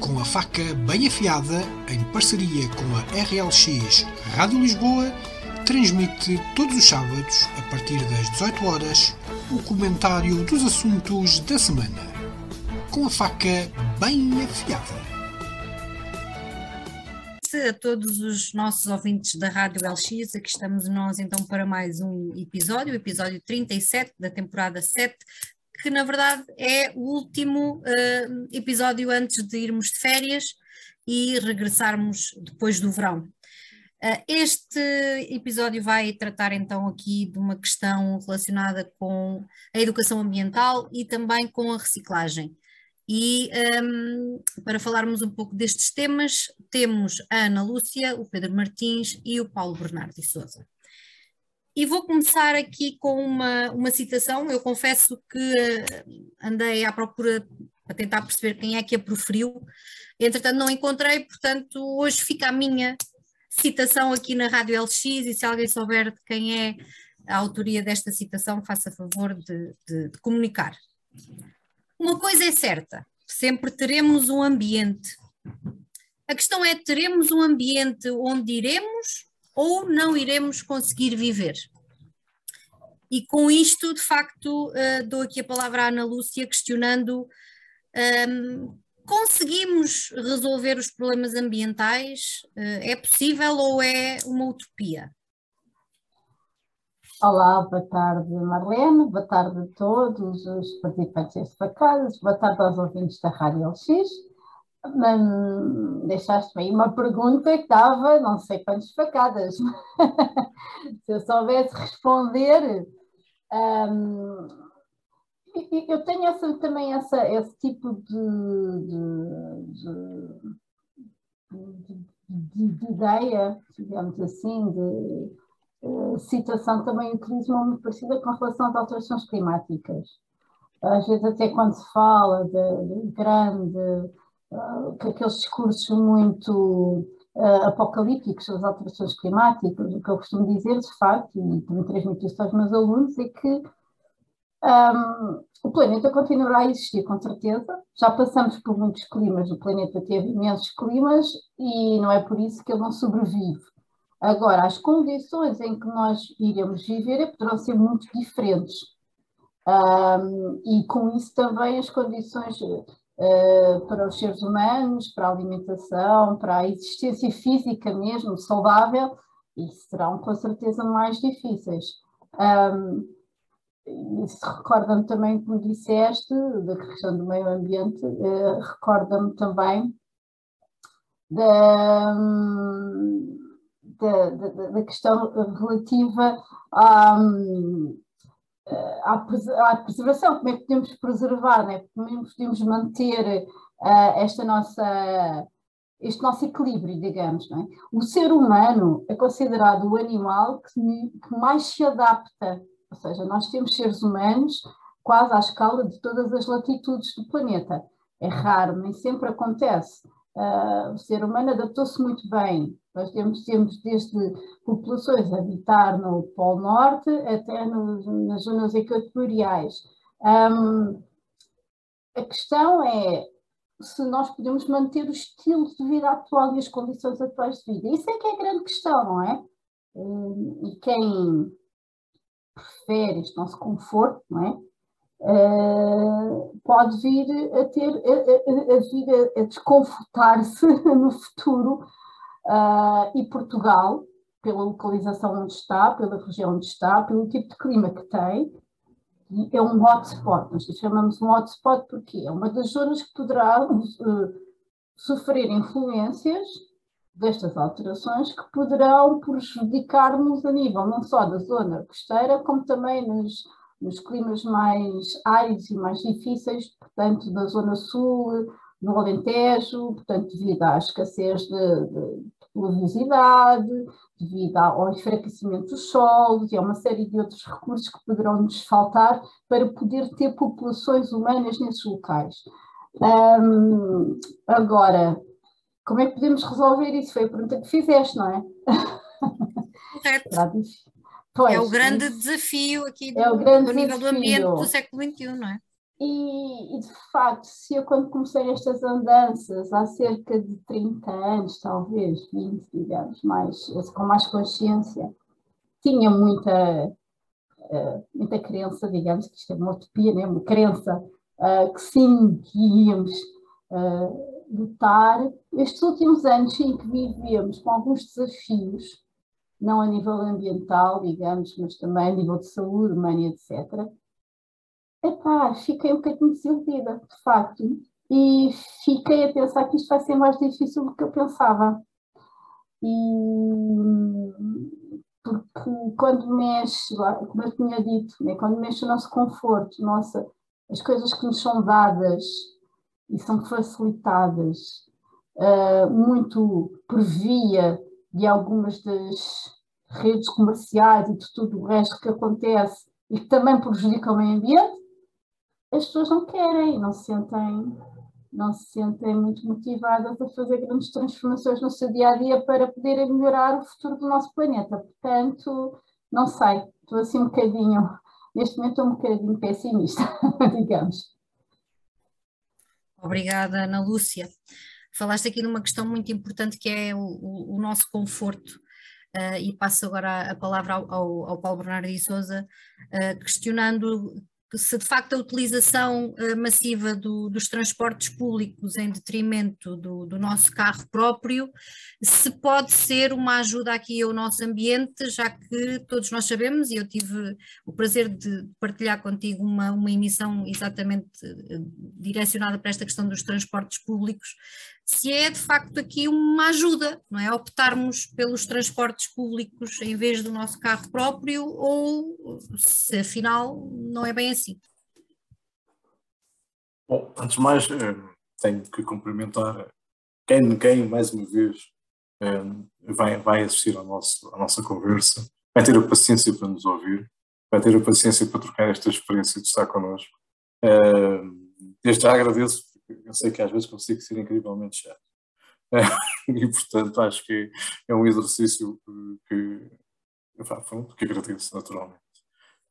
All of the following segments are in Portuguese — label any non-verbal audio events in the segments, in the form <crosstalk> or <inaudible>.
com a faca bem afiada, em parceria com a RLX Rádio Lisboa, transmite todos os sábados, a partir das 18 horas, o comentário dos assuntos da semana. Com a faca bem afiada. A todos os nossos ouvintes da Rádio LX, aqui estamos nós então para mais um episódio, episódio 37 da temporada 7 que na verdade é o último uh, episódio antes de irmos de férias e regressarmos depois do verão. Uh, este episódio vai tratar então aqui de uma questão relacionada com a educação ambiental e também com a reciclagem. E um, para falarmos um pouco destes temas, temos a Ana Lúcia, o Pedro Martins e o Paulo Bernardo de Souza. E vou começar aqui com uma, uma citação. Eu confesso que eh, andei à procura para tentar perceber quem é que a proferiu. Entretanto, não encontrei, portanto, hoje fica a minha citação aqui na Rádio LX. E se alguém souber de quem é a autoria desta citação, faça favor de, de, de comunicar. Uma coisa é certa: sempre teremos um ambiente. A questão é: teremos um ambiente onde iremos ou não iremos conseguir viver. E com isto, de facto, uh, dou aqui a palavra à Ana Lúcia, questionando: um, ehm, conseguimos resolver os problemas ambientais? Uh, é possível ou é uma utopia? Olá, boa tarde Marlene, boa tarde a todos os participantes deste facadas, boa tarde aos ouvintes da Rádio LX deixaste-me aí uma pergunta que dava não sei quantas facadas. <laughs> Se eu soubesse responder. Um, eu tenho essa, também essa, esse tipo de, de, de, de ideia, digamos assim, de uh, situação também utilizo uma muito parecida com relação às alterações climáticas. Às vezes até quando se fala de, de grande aqueles discursos muito uh, apocalípticos das alterações climáticas, o que eu costumo dizer, de facto, e também transmito isso aos meus alunos, é que um, o planeta continuará a existir, com certeza. Já passamos por muitos climas, o planeta teve imensos climas e não é por isso que ele não sobrevive. Agora, as condições em que nós iremos viver é, poderão ser muito diferentes. Um, e com isso também as condições para os seres humanos, para a alimentação, para a existência física mesmo, saudável, e serão com certeza mais difíceis. Um, isso recorda-me também, como disseste, da questão do meio ambiente, uh, recorda-me também da, da, da, da, questão relativa a, à, à preservação, como é que podemos preservar, né? como é que podemos manter uh, esta nossa, este nosso equilíbrio, digamos. É? O ser humano é considerado o animal que, que mais se adapta, ou seja, nós temos seres humanos quase à escala de todas as latitudes do planeta. É raro, nem sempre acontece. Uh, o ser humano adaptou-se muito bem. Nós temos, temos desde populações a habitar no Polo Norte até no, nas zonas equatoriais. Um, a questão é se nós podemos manter o estilo de vida atual e as condições atuais de vida. Isso é que é a grande questão, não é? Um, e quem prefere este nosso conforto, não é? Uh, pode vir a ter a, a, a vir a, a desconfortar-se <laughs> no futuro uh, e Portugal, pela localização onde está, pela região onde está, pelo tipo de clima que tem, é um hotspot. Nós chamamos um hotspot porque é uma das zonas que poderá uh, sofrer influências destas alterações que poderão prejudicar-nos a nível não só da zona costeira, como também nos nos climas mais áridos e mais difíceis, portanto, da Zona Sul, no Alentejo, portanto, devido à escassez de, de pluviosidade, devido ao enfraquecimento dos solos e a uma série de outros recursos que poderão nos faltar para poder ter populações humanas nesses locais. Um, agora, como é que podemos resolver isso? Foi a pergunta que fizeste, não é? <laughs> Pois, é o grande desafio aqui do, é grande nível desafio. do ambiente do século XXI, não é? e, e, de facto, se eu quando comecei estas andanças há cerca de 30 anos, talvez 20, digamos, mais, com mais consciência, tinha muita, uh, muita crença, digamos, que isto é uma utopia, né? uma crença uh, que sim, que íamos uh, lutar. Estes últimos anos, sim, que vivemos com alguns desafios, não a nível ambiental, digamos, mas também a nível de saúde humana, etc epá, fiquei um bocadinho desiludida, de facto, e fiquei a pensar que isto vai ser mais difícil do que eu pensava. E porque quando mexe, como eu tinha dito, né, quando mexe o nosso conforto, nossa, as coisas que nos são dadas e são facilitadas uh, muito por via de algumas das redes comerciais e de tudo o resto que acontece e que também prejudica o meio ambiente, as pessoas não querem, não se sentem, não se sentem muito motivadas a fazer grandes transformações no seu dia a dia para poderem melhorar o futuro do nosso planeta. Portanto, não sei, estou assim um bocadinho, neste momento estou um bocadinho pessimista, <laughs> digamos. Obrigada, Ana Lúcia. Falaste aqui numa questão muito importante que é o, o, nosso conforto. Uh, e passo agora a, palavra ao, ao, ao Paulo Bernardo de Souza, uh, questionando se de facto a utilização uh, massiva do, dos transportes públicos em detrimento do, do, nosso carro próprio, se pode ser uma ajuda aqui ao nosso ambiente, já que todos nós sabemos, e eu tive o prazer de partilhar contigo uma, uma emissão exatamente direcionada para esta questão dos transportes públicos, se é de facto aqui uma ajuda, não é? Optarmos pelos transportes públicos em vez do nosso carro próprio ou se afinal não é bem assim. Bom, antes de mais, eh, tenho que cumprimentar quem, quem mais uma vez, eh, vai, vai assistir ao nosso, à nossa conversa, vai ter a paciência para nos ouvir, vai ter a paciência para trocar esta experiência de estar connosco. Eh, desde já agradeço eu sei que às vezes consigo ser incrivelmente chato. <laughs> e portanto acho que é um exercício que, pronto, que agradeço naturalmente.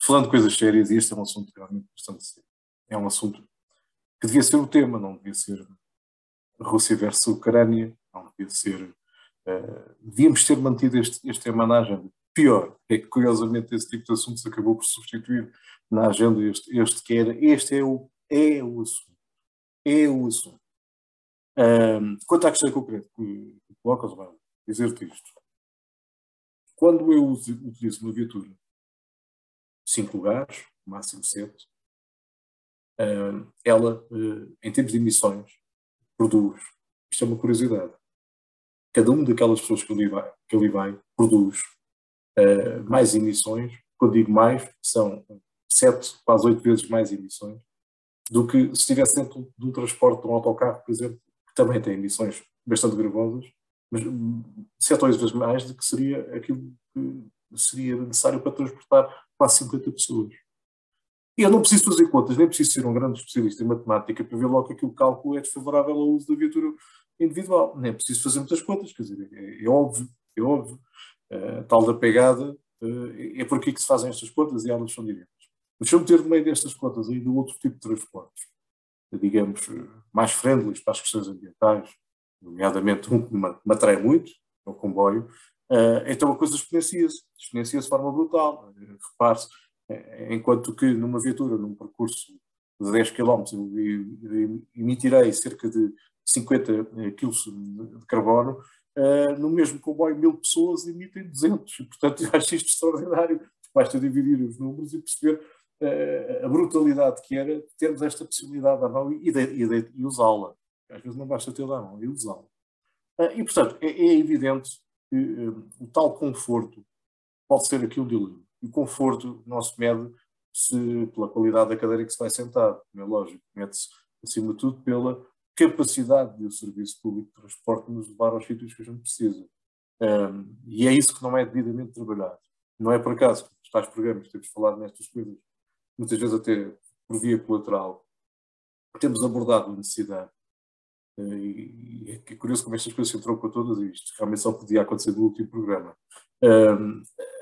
Falando de coisas sérias, e este é um assunto realmente bastante sério. É um assunto que devia ser o tema, não devia ser Rússia versus Ucrânia, não devia ser. Uh, devíamos ter mantido este, este tema na agenda. Pior é que, curiosamente, esse tipo de assuntos acabou por substituir na agenda este, este que era. Este é o, é o assunto é o assunto. Um, quanto à questão concreta que colocas, vai dizer-te isto. Quando eu utilizo uma viatura, cinco lugares, máximo sete, uh, ela, uh, em termos de emissões, produz, isto é uma curiosidade, cada uma daquelas pessoas que ali vai, que ali vai produz uh, mais emissões, quando digo mais, são sete, quase oito vezes mais emissões do que se estivesse dentro de um transporte de um autocarro, por exemplo, que também tem emissões bastante gravosas, mas sete ou vezes mais do que seria aquilo que seria necessário para transportar quase 50 pessoas. E eu não preciso fazer contas, nem preciso ser um grande especialista em matemática para ver logo que aquele cálculo é desfavorável ao uso da viatura individual. Nem preciso fazer muitas contas, quer dizer, é, é óbvio, é óbvio. Uh, tal da pegada, uh, é por aqui que se fazem estas contas e elas são diretas. Eu meter no meio destas contas ainda outro tipo de transportes, digamos, mais friendly para as questões ambientais, nomeadamente um que me, atrai muito, é o comboio, uh, então a coisa exponencia-se, exponencia-se de forma brutal. Repare-se, enquanto que numa viatura, num percurso de 10 km, eu emitirei cerca de 50 kg de carbono, no mesmo comboio mil pessoas emitem 200. E, portanto, <laughs> acho isto extraordinário. Basta dividir os números e perceber a brutalidade que era termos esta possibilidade à mão e, e, e usá-la. Às vezes não basta tê-la à mão, e usá-la. Ah, e, portanto, é, é evidente que um, o tal conforto pode ser aquilo de ilúmio. E o conforto não se mede se, pela qualidade da cadeira que se vai sentar, é lógico, mede-se, acima de tudo, pela capacidade do serviço público de transporte nos levar aos sítios que a gente precisa. Um, e é isso que não é devidamente trabalhado. Não é por acaso que os tais programas temos falado nestas coisas muitas vezes até por via colateral, temos abordado a necessidade. Eh, e é curioso como estas coisas se entrou com todas isto. Realmente só podia acontecer no último programa.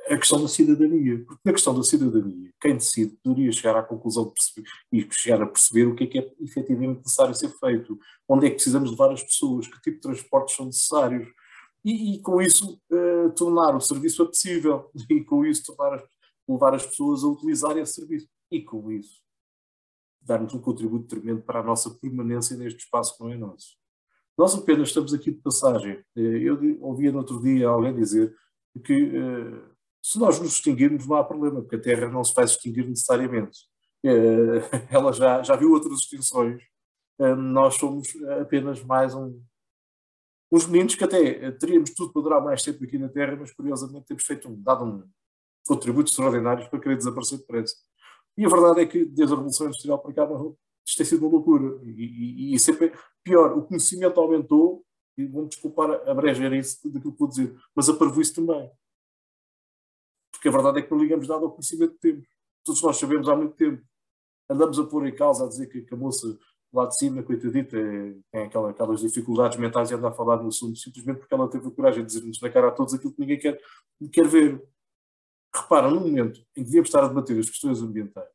a questão da cidadania. Porque na questão da cidadania, quem decide poderia chegar à conclusão de perceber, e chegar a perceber o que é que é efetivamente necessário ser feito, onde é que precisamos levar as pessoas, que tipo de transportes são necessários, e, e com isso uh, tornar o serviço apetecível, <laughs> e com isso tornar, levar as pessoas a utilizarem esse serviço, e com isso darmos um contributo tremendo para a nossa permanência neste espaço que não é nosso. Nós apenas estamos aqui de passagem. Eh, eu ouvia no outro dia alguém dizer que uh, se nós nos extinguirmos não há problema, porque a Terra não se vai extinguir necessariamente. Uh, <laughs> ela já, já viu outras extinções. Nós somos apenas mais um, uns meninos que até teríamos tudo para durar mais tempo aqui na Terra, mas curiosamente temos feito um, dado um contributo extraordinário para querer desaparecer depressa. E a verdade é que desde a Revolução Industrial para cá isto tem sido uma loucura. E, e, e sempre pior, o conhecimento aumentou, e vão desculpar a isso daquilo que vou dizer, mas a isso também. Porque a verdade é que não ligamos nada ao conhecimento que temos. Todos nós sabemos há muito tempo. Andamos a pôr em causa, a dizer que, que a moça lá de cima, coitadita, é, tem aquela, aquelas dificuldades mentais e anda a falar no assunto simplesmente porque ela teve a coragem de dizer-nos na cara a todos aquilo que ninguém quer, quer ver. Repara, no momento em que devíamos estar a debater as questões ambientais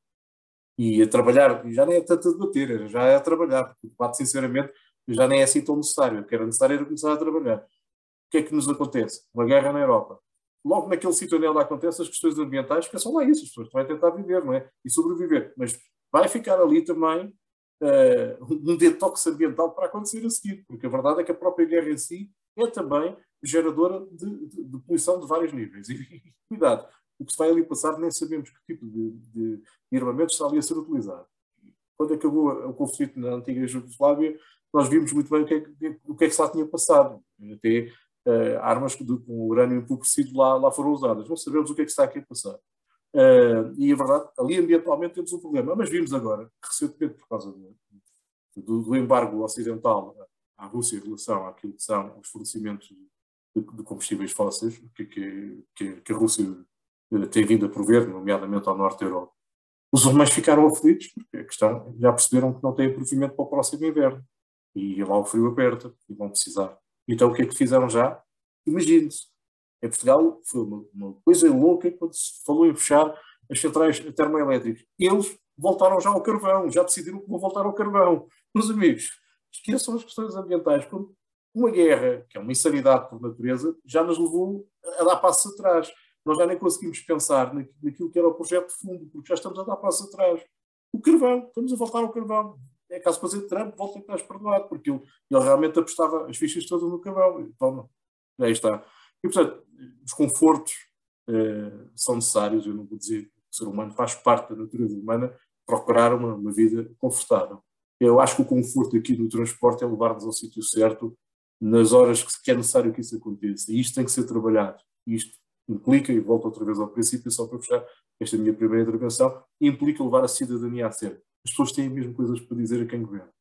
e a trabalhar, já nem é tanto a debater, já é a trabalhar, porque o debate, sinceramente, já nem é assim tão necessário. O que era necessário era começar a trabalhar. O que é que nos acontece? Uma guerra na Europa. Logo naquele sítio onde ela acontece, as questões ambientais, que são lá isso, as pessoas a tentar viver, não é? E sobreviver. Mas vai ficar ali também uh, um detox ambiental para acontecer a seguir, porque a verdade é que a própria guerra em si é também geradora de, de, de poluição de vários níveis. E, <laughs> e, cuidado, o que se vai ali passar nem sabemos que tipo de, de, de armamento está ali a ser utilizado. Quando acabou o conflito na antiga Jugoslávia, nós vimos muito bem o que é que, o que, é que se lá tinha passado. Até uh, armas com urânio empobrecido lá, lá foram usadas. Não sabemos o que é que está aqui a passar. Uh, e a verdade, ali ambientalmente temos um problema. Mas vimos agora, recentemente, por causa do, do, do embargo ocidental à Rússia em relação àquilo que são os fornecimentos de, de combustíveis fósseis, que, que, que, a Rússia tem vindo a prover, nomeadamente ao norte da Europa. Os alemães ficaram aflitos porque a questão, já perceberam que não têm provimento para o próximo inverno. E lá o frio aperta e vão precisar. Então o que é que fizeram já? Imagine-se. Em Portugal foi uma, uma, coisa louca quando se falou em fechar as centrais termoelétricas. Eles voltaram já ao carvão, já decidiram que vão voltar ao carvão. Meus amigos, esqueçam as questões ambientais. Uma guerra, que é uma insanidade por natureza, já nos levou a dar passos atrás. Nós já nem conseguimos pensar naquilo que era o projeto de fundo, porque já estamos a dar passos atrás. O carvão, estamos a voltar ao carvão. É caso para dizer Trump volta atrás perdoado, porque ele, ele realmente apostava as fichas todas no carvão. Então, aí está. E, portanto, os confortos eh, são necessários. Eu não vou dizer que o ser humano faz parte da natureza humana procurar uma, uma vida confortável. Eu acho que o conforto aqui do transporte é levar-nos ao sítio certo nas horas que é necessário que isso aconteça. E isto tem que ser trabalhado. Isto implica, e volto outra vez ao princípio, só para fechar esta minha primeira intervenção, implica levar a cidadania a sério. As pessoas têm mesmo coisas para dizer a quem governa.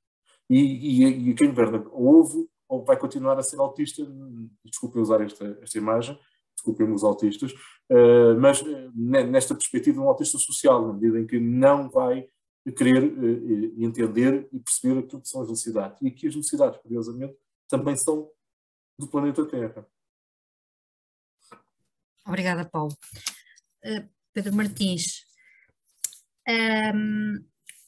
E, e, e quem governa ouve ou vai continuar a ser autista, desculpem usar esta, esta imagem, desculpem os autistas, uh, mas uh, nesta perspectiva um autista social, na medida em que não vai querer uh, entender e perceber aquilo que são as necessidades. E aqui as necessidades, curiosamente, também são do planeta Terra. Obrigada, Paulo. Uh, Pedro Martins, um,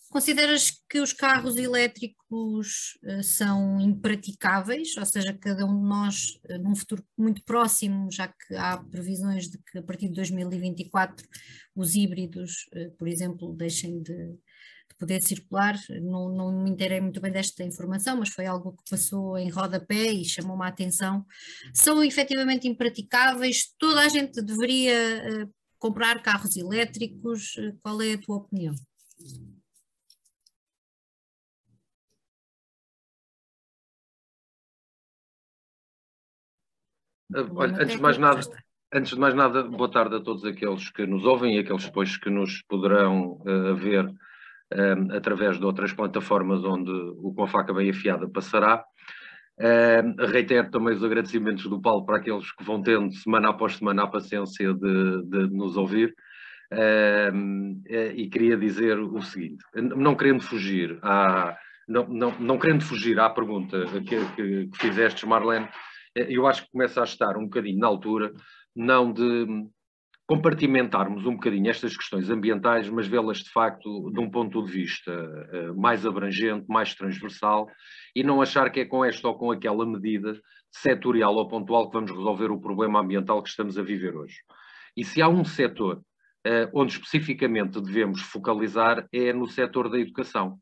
consideras que os carros elétricos uh, são impraticáveis, ou seja, cada um de nós, uh, num futuro muito próximo, já que há previsões de que a partir de 2024 os híbridos, por exemplo, deixem de, de poder circular. Não, não me inteirei muito bem desta informação, mas foi algo que passou em rodapé e chamou-me a atenção. São efetivamente impraticáveis, toda a gente deveria uh, comprar carros elétricos. Uh, qual é a tua opinião? Olha, antes de mais nada, antes de mais nada, boa tarde a todos aqueles que nos ouvem e aqueles depois que nos poderão uh, ver um, através de outras plataformas onde o Com a Faca Bem Afiada passará. Um, reitero também os agradecimentos do Paulo para aqueles que vão tendo semana após semana a paciência de, de nos ouvir. Um, e queria dizer o seguinte: não querendo fugir à, não, não, não querendo fugir à pergunta que, que, que fizeste, Marlene, eu acho que começa a estar um bocadinho na altura, não de compartimentarmos um bocadinho estas questões ambientais, mas vê-las de facto de um ponto de vista uh, mais abrangente, mais transversal, e não achar que é com esta ou com aquela medida setorial ou pontual que vamos resolver o problema ambiental que estamos a viver hoje. E se há um setor uh, onde especificamente devemos focalizar, é no setor da educação.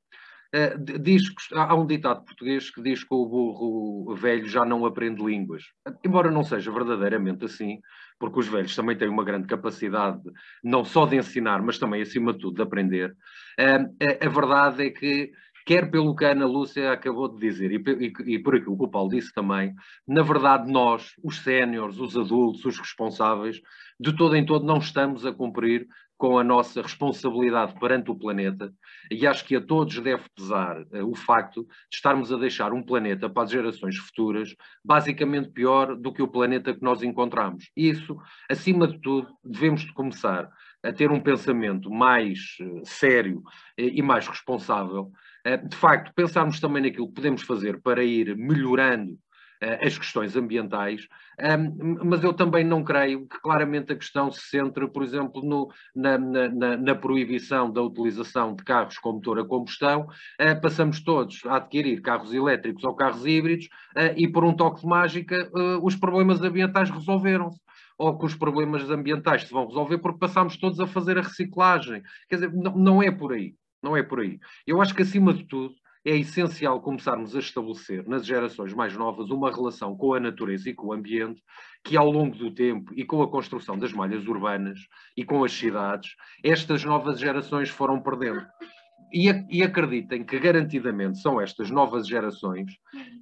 Uh, há um ditado português que diz que o burro velho já não aprende línguas. Embora não seja verdadeiramente assim, porque os velhos também têm uma grande capacidade, não só de ensinar, mas também, acima de tudo, de aprender. Uh, a, verdade é que, quer pelo que a Ana Lúcia acabou de dizer, e, e por aquilo que o Paulo disse também, na verdade, nós, os séniores, os adultos, os responsáveis, de todo em todo, não estamos a cumprir com a nossa responsabilidade perante o planeta, e acho que a todos deve pesar uh, o facto de estarmos a deixar um planeta para as gerações futuras basicamente pior do que o planeta que nós encontramos. Isso, acima de tudo, devemos de começar a ter um pensamento mais uh, sério uh, e mais responsável. de facto, pensarmos também naquilo que podemos fazer para ir melhorando as questões ambientais, mas eu também não creio que claramente a questão se centre, por exemplo, no, na, na, na, proibição da utilização de carros com motor a combustão. Eh, passamos todos a adquirir carros elétricos ou carros híbridos eh, e, por um toque de mágica, os problemas ambientais resolveram-se ou que os problemas ambientais se vão resolver porque passamos todos a fazer a reciclagem. Quer dizer, não, não é por aí. Não é por aí. Eu acho que, acima de tudo, é essencial começarmos a estabelecer nas gerações mais novas uma relação com a natureza e com o ambiente que ao longo do tempo e com a construção das malhas urbanas e com as cidades, estas novas gerações foram perdendo. E, e acreditem que garantidamente são estas novas gerações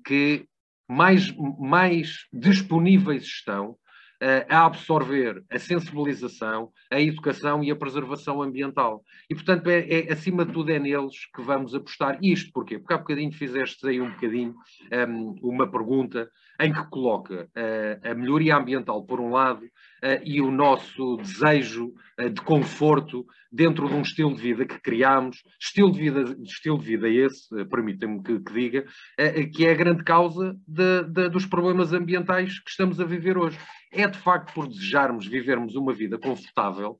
que mais, mais disponíveis estão a absorver a sensibilização, a educação e a preservação ambiental. E, portanto, é, é, acima de tudo é neles que vamos apostar. Isto porquê? Porque há bocadinho fizeste aí um bocadinho um, uma pergunta em que coloca uh, a melhoria ambiental, por um lado, uh, e o nosso desejo uh, de conforto dentro de um estilo de vida que criamos, estilo de vida, estilo de vida esse, permitem-me que, que, diga, que é a grande causa de, de, dos problemas ambientais que estamos a viver hoje. É de facto por desejarmos vivermos uma vida confortável,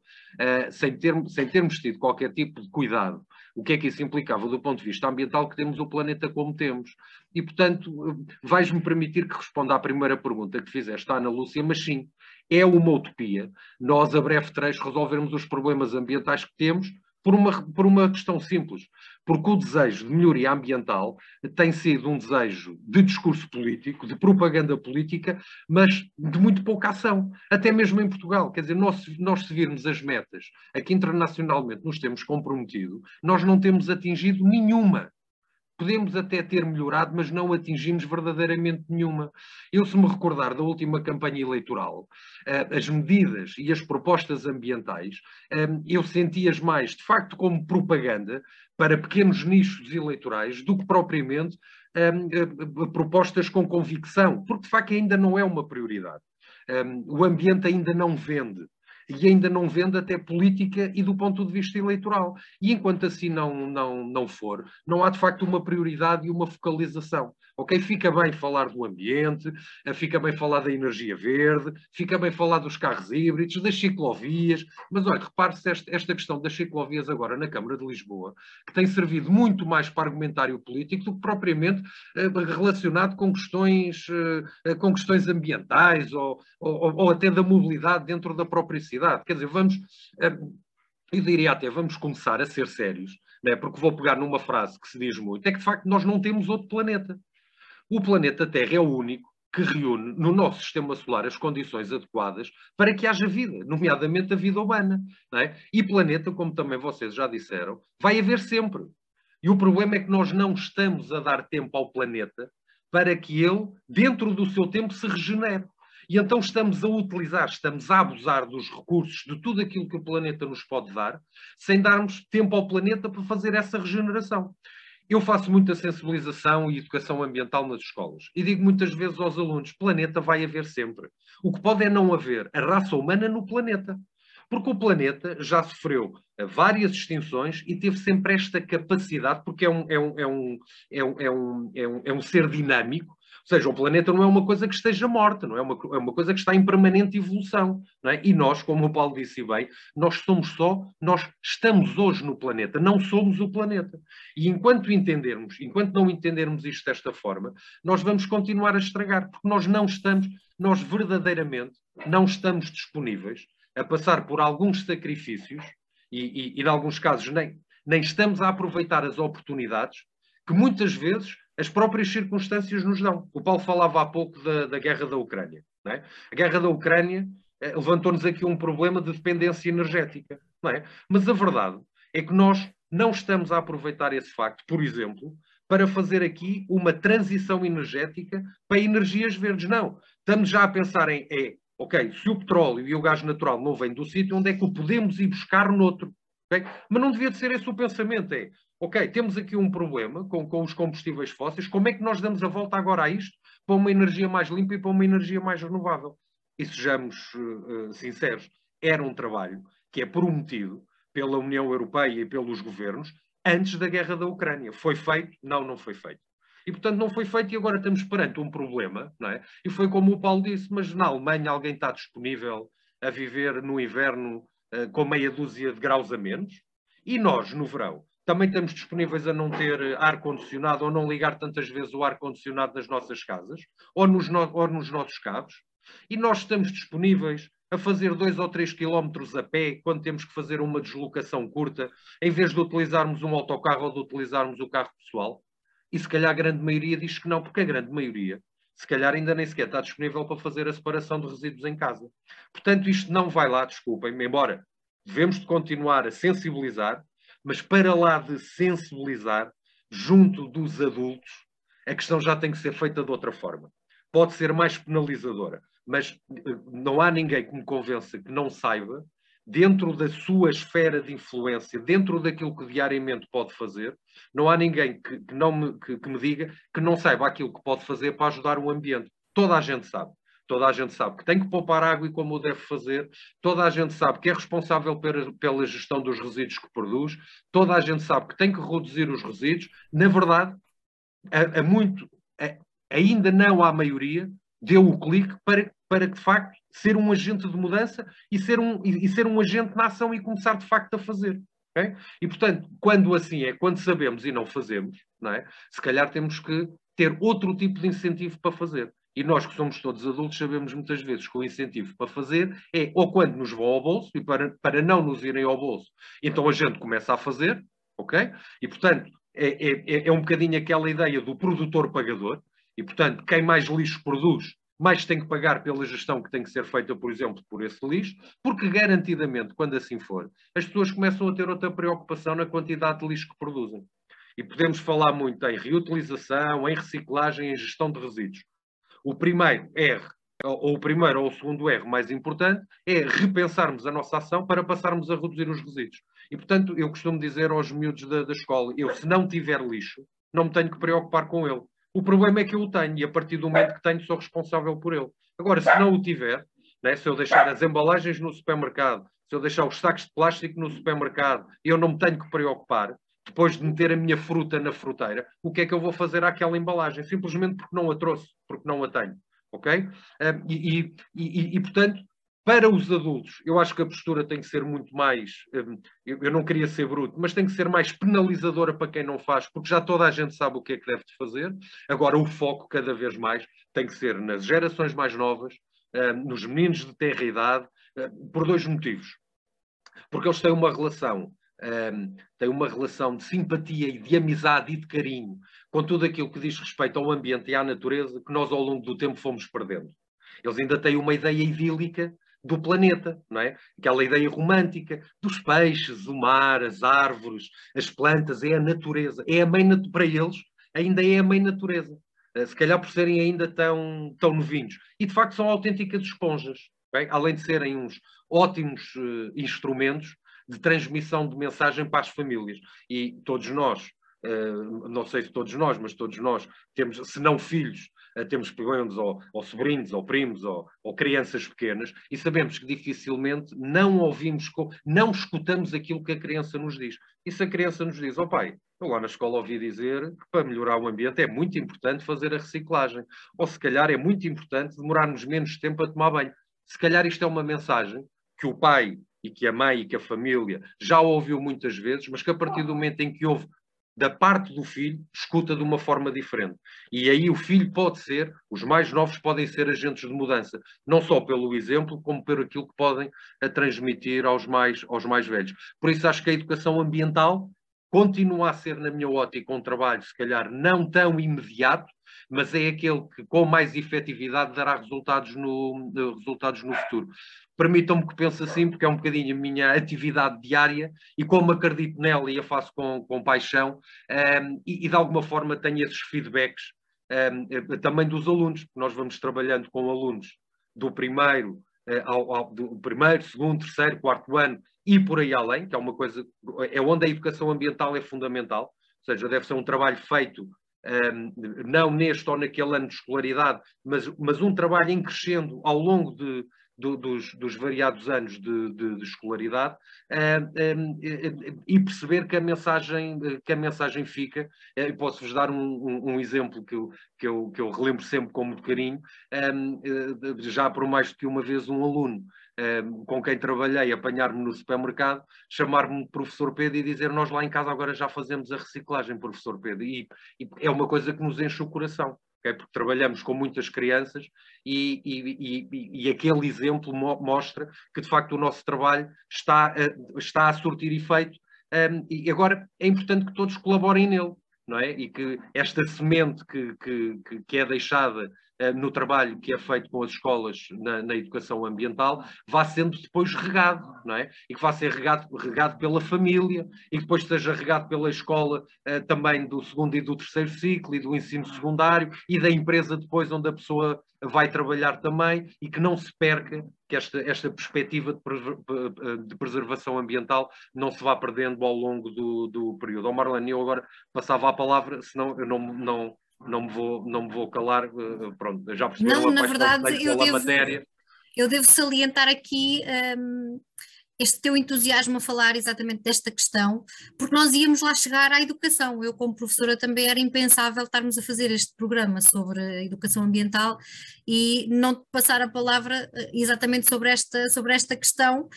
sem, ter, sem termos tido qualquer tipo de cuidado o que é que isso implicava do ponto de vista ambiental que temos o planeta como temos. E, portanto, vais-me permitir que responda à primeira pergunta que fizeste, Ana Lúcia, mas sim, é uma utopia nós, a breve trecho, resolvermos os problemas ambientais que temos por uma, por uma questão simples, porque o desejo de melhoria ambiental tem sido um desejo de discurso político, de propaganda política, mas de muito pouca ação, até mesmo em Portugal. Quer dizer, nós, nós se virmos as metas a que internacionalmente nos temos comprometido, nós não temos atingido nenhuma podemos até ter melhorado, mas não atingimos verdadeiramente nenhuma. Eu, se me recordar da última campanha eleitoral, eh, as medidas e as propostas ambientais, eh, eu senti-as mais, de facto, como propaganda para pequenos nichos eleitorais do que propriamente eh, propostas com convicção, porque de facto ainda não é uma prioridade. O ambiente ainda não vende e ainda não vende até política e do ponto de vista eleitoral. E enquanto assim não, não, não for, não há de facto uma prioridade e uma focalização. Ok? Fica bem falar do ambiente, eh, fica bem falar da energia verde, fica bem falar dos carros híbridos, das ciclovias, mas olha, repare-se esta, esta questão das ciclovias agora na Câmara de Lisboa, que tem servido muito mais para argumentário político do que propriamente eh, relacionado com questões, eh, com questões ambientais ou, ou, ou, até da mobilidade dentro da própria cidade. Quer dizer, vamos. Eh, eu diria até, vamos começar a ser sérios, né? porque vou pegar numa frase que se diz muito, é que de facto nós não temos outro planeta. O planeta Terra é o único que reúne no nosso sistema solar as condições adequadas para que haja vida, nomeadamente a vida humana. É? E planeta, como também vocês já disseram, vai haver sempre. E o problema é que nós não estamos a dar tempo ao planeta para que ele, dentro do seu tempo, se regenere. E então estamos a utilizar, estamos a abusar dos recursos, de tudo aquilo que o planeta nos pode dar, sem darmos tempo ao planeta para fazer essa regeneração. Eu faço muita sensibilização e educação ambiental nas escolas e digo muitas vezes aos alunos: planeta vai haver sempre. O que pode é não haver a raça humana no planeta. Porque o planeta já sofreu várias extinções e teve sempre esta capacidade, porque é um, é um, é um, é um, é um, é um, é ser dinâmico, Ou seja, o planeta não é uma coisa que esteja morta, não é uma, é uma coisa que está em permanente evolução. É? E nós, como o Paulo disse bem, nós somos só, nós estamos hoje no planeta, não somos o planeta. E enquanto entendermos, enquanto não entendermos isto desta forma, nós vamos continuar a estragar, porque nós não estamos, nós verdadeiramente não estamos disponíveis a passar por alguns sacrifícios e, e, e em alguns casos, nem, nem estamos a aproveitar as oportunidades que muitas vezes as próprias circunstâncias nos dão. O Paulo falava há pouco da, da guerra da Ucrânia. É? A guerra da Ucrânia eh, levantou-nos aqui um problema de dependência energética. É? Mas a verdade é que nós não estamos a aproveitar esse facto, por exemplo, para fazer aqui uma transição energética para energias verdes. Não. Estamos já a pensar em, é, ok, se o petróleo e o gás natural não vêm do sítio, onde é que o podemos ir buscar noutro? Okay? Mas não devia de ser esse o pensamento, é, ok, temos aqui um problema com, com os combustíveis fósseis, como é que nós damos a volta agora a isto para uma energia mais limpa e para uma energia mais renovável? E sejamos uh, sinceros, era um trabalho que é prometido pela União Europeia e pelos governos antes da guerra da Ucrânia. Foi feito? Não, não foi feito. E, portanto, não foi feito e agora estamos perante um problema, não é? E foi como o Paulo disse, mas na Alemanha alguém está disponível a viver no inverno uh, com meia dúzia de graus a menos? E nós, no verão, também estamos disponíveis a não ter ar-condicionado ou não ligar tantas vezes o ar-condicionado nas nossas casas ou nos, no, ou nos nossos carros. E nós estamos disponíveis a fazer dois ou três quilómetros a pé quando temos que fazer uma deslocação curta, em vez de utilizarmos um autocarro ou de utilizarmos o carro pessoal. E se calhar a grande maioria diz que não, porque a grande maioria, se calhar ainda nem sequer está disponível para fazer a separação de resíduos em casa. Portanto, isto não vai lá, desculpem, embora devemos de continuar a sensibilizar, mas para lá de sensibilizar junto dos adultos, a questão já tem que ser feita de outra forma. Pode ser mais penalizadora, mas eh, não há ninguém que me convença que não saiba, dentro da sua esfera de influência, dentro daquilo que diariamente pode fazer, não há ninguém que, que não me, que, que me diga que não saiba aquilo que pode fazer para ajudar o ambiente. Toda a gente sabe. Toda a gente sabe que tem que poupar água e como o deve fazer. Toda a gente sabe que é responsável pela, gestão dos resíduos que produz. Toda a gente sabe que tem que reduzir os resíduos. Na verdade, a, a muito, a, ainda não há maioria, deu o clique para, para de facto ser um agente de mudança e ser um, e, e ser um agente na ação e começar de facto a fazer. Okay? E portanto, quando assim é, quando sabemos e não fazemos, não é? se calhar temos que ter outro tipo de incentivo para fazer. E nós que somos todos adultos sabemos muitas vezes que o incentivo para fazer é ou quando nos vão ao bolso e para, para não nos irem ao bolso, então a gente começa a fazer, ok? E portanto é, é, é, é um bocadinho aquela ideia do produtor pagador, e portanto quem mais lixo produz mais tem que pagar pela gestão que tem que ser feita, por exemplo, por esse lixo, porque garantidamente, quando assim for, as pessoas começam a ter outra preocupação na quantidade de lixo que produzem. E podemos falar muito em reutilização, em reciclagem, em gestão de resíduos. O primeiro R, ou o primeiro ou o segundo R mais importante, é repensarmos a nossa ação para passarmos a reduzir os resíduos. E, portanto, eu costumo dizer aos miúdos da, da escola, eu, se não tiver lixo, não me tenho que preocupar com ele. O problema é que eu o tenho e a partir do momento que tenho sou responsável por ele. Agora, se não o tiver, né, se eu deixar as embalagens no supermercado, se eu deixar os sacos de plástico no supermercado, eu não me tenho que preocupar, depois de meter a minha fruta na fruteira, o que é que eu vou fazer àquela embalagem? Simplesmente porque não a trouxe, porque não a tenho. Ok? e, e, e, e, portanto, para os adultos, eu acho que a postura tem que ser muito mais. eu, não queria ser bruto, mas tem que ser mais penalizadora para quem não faz, porque já toda a gente sabe o que é que deve fazer. Agora, o foco, cada vez mais, tem que ser nas gerações mais novas, nos meninos de terra idade, por dois motivos. Porque eles têm uma relação um, tem uma relação de simpatia e de amizade e de carinho com tudo aquilo que diz respeito ao ambiente e à natureza que nós ao longo do tempo fomos perdendo. Eles ainda têm uma ideia idílica do planeta, não é? Aquela ideia romântica dos peixes, o mar, as árvores, as plantas, é a natureza. É a mãe para eles, ainda é a mãe natureza. Eh, se calhar por serem ainda tão, tão novinhos. E de facto são autênticas esponjas. Além de serem uns ótimos uh, instrumentos de transmissão de mensagem para as famílias. E todos nós, uh, não sei se todos nós, mas todos nós temos, se não filhos, uh, temos peões ou, ou, sobrinhos, ou primos, ou, ou, crianças pequenas, e sabemos que dificilmente não ouvimos, não escutamos aquilo que a criança nos diz. E se a criança nos diz, ó oh, pai, eu lá na escola ouvi dizer que para melhorar o ambiente é muito importante fazer a reciclagem, ou se calhar é muito importante demorarmos menos tempo a tomar banho. Se calhar isto é uma mensagem que o pai e que a mãe e que a família já ouviu muitas vezes, mas que a partir do momento em que houve da parte do filho, escuta de uma forma diferente. E aí o filho pode ser, os mais novos podem ser agentes de mudança, não só pelo exemplo, como por aquilo que podem a transmitir aos mais, aos mais velhos. Por isso acho que a educação ambiental continua a ser, na minha ótica, um trabalho, se calhar, não tão imediato, mas é aquele que, com mais efetividade, dará resultados no, resultados no futuro. Permitam-me que pense assim, porque é um bocadinho a minha atividade diária e como acredito nela e a faço com, com paixão, um, ehm, e, e, de alguma forma tenho esses feedbacks um, ehm, também dos alunos, porque nós vamos trabalhando com alunos do primeiro eh, ao, ao, do primeiro, segundo, terceiro, quarto ano e por aí além, que é uma coisa, é onde a educação ambiental é fundamental, ou seja, deve ser um trabalho feito um, não neste ou naquele ano de escolaridade, mas, mas um trabalho em crescendo ao longo de, do, dos, dos, variados anos de, de, de escolaridade um, e perceber que a mensagem, que a mensagem fica. Eh, posso-vos dar um, um, um, exemplo que eu, que, eu, que eu relembro sempre com muito carinho. Eh, já por mais do que uma vez um aluno com quem trabalhei, apanhar-me no supermercado, chamar-me professor Pedro e dizer nós lá em casa agora já fazemos a reciclagem, professor Pedro. E, e é uma coisa que nos enche o coração. Okay? Porque trabalhamos com muitas crianças e, e, e, aquele exemplo mostra que de facto o nosso trabalho está, a, está a surtir efeito um, e agora é importante que todos colaborem nele, não é? E que esta semente que, que, que é deixada no trabalho que é feito com as escolas na, na, educação ambiental, vá sendo depois regado, não é? E que vá ser regado, regado pela família e que depois seja regado pela escola uh, também do segundo e do terceiro ciclo e do ensino secundário e da empresa depois onde a pessoa vai trabalhar também e que não se perca que esta, esta perspectiva de, eh, de preservação ambiental não se vá perdendo ao longo do, do período. Ó Marlene, eu agora passava a palavra, senão eu não, não, não me vou, não me vou calar, uh, pronto, já percebi não, na verdade, eu devo, matéria. Eu devo salientar aqui um, este teu entusiasmo a falar exatamente desta questão, porque nós íamos lá chegar à educação. Eu, como professora, também era impensável estarmos a fazer este programa sobre a educação ambiental e não te passar a palavra eh, exatamente sobre esta, sobre esta questão.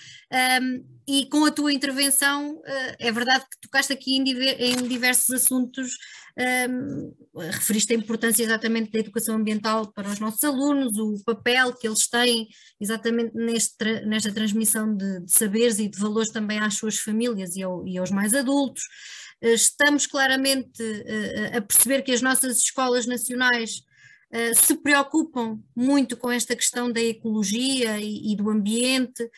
Um, e com a tua intervenção, uh, é verdade que tocaste aqui em diversos assuntos um, referiste a importância exatamente da educação ambiental para os nossos alunos, o papel que eles têm exatamente neste, nesta transmissão de, de, saberes e de valores também às suas famílias e, ao, e aos mais adultos. Eh, estamos claramente uh, a perceber que as nossas escolas nacionais Uh, se preocupam muito com esta questão da ecologia e, do ambiente,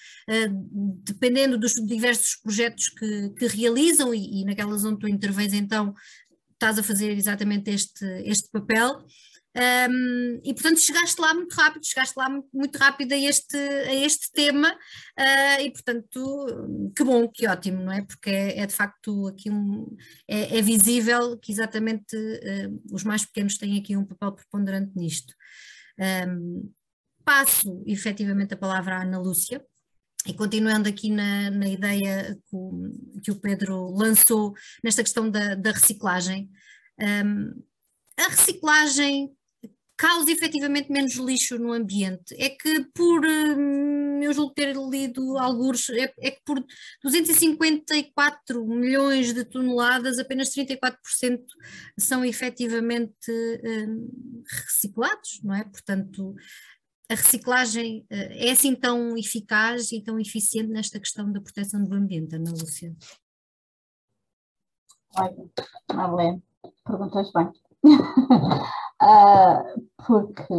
dependendo dos diversos projetos que, que realizam, e, e, naquelas onde tu intervens então estás a fazer exatamente este, este papel. Um, e portanto chegaste lá muito rápido, chegaste lá muito, muito rápido a este, a este tema uh, e portanto que bom, que ótimo, não é? Porque é, é de facto aqui um, é, é visível que exatamente uh, os mais pequenos têm aqui um papel preponderante nisto. Um, passo efetivamente a palavra à Ana Lúcia. E continuando aqui na, na ideia que o, que o, Pedro lançou nesta questão da, da reciclagem, um, a reciclagem causa efetivamente menos lixo no ambiente. É que por, hum, eu julgo ter lido alguns, é, é, que por 254 milhões de toneladas, apenas 34% são efetivamente um, reciclados, não é? Portanto, a reciclagem eh, é assim tão eficaz e tão eficiente nesta questão da proteção do ambiente, Ana Lúcia? Olha, Marlene, perguntas bem. uh, <laughs> porque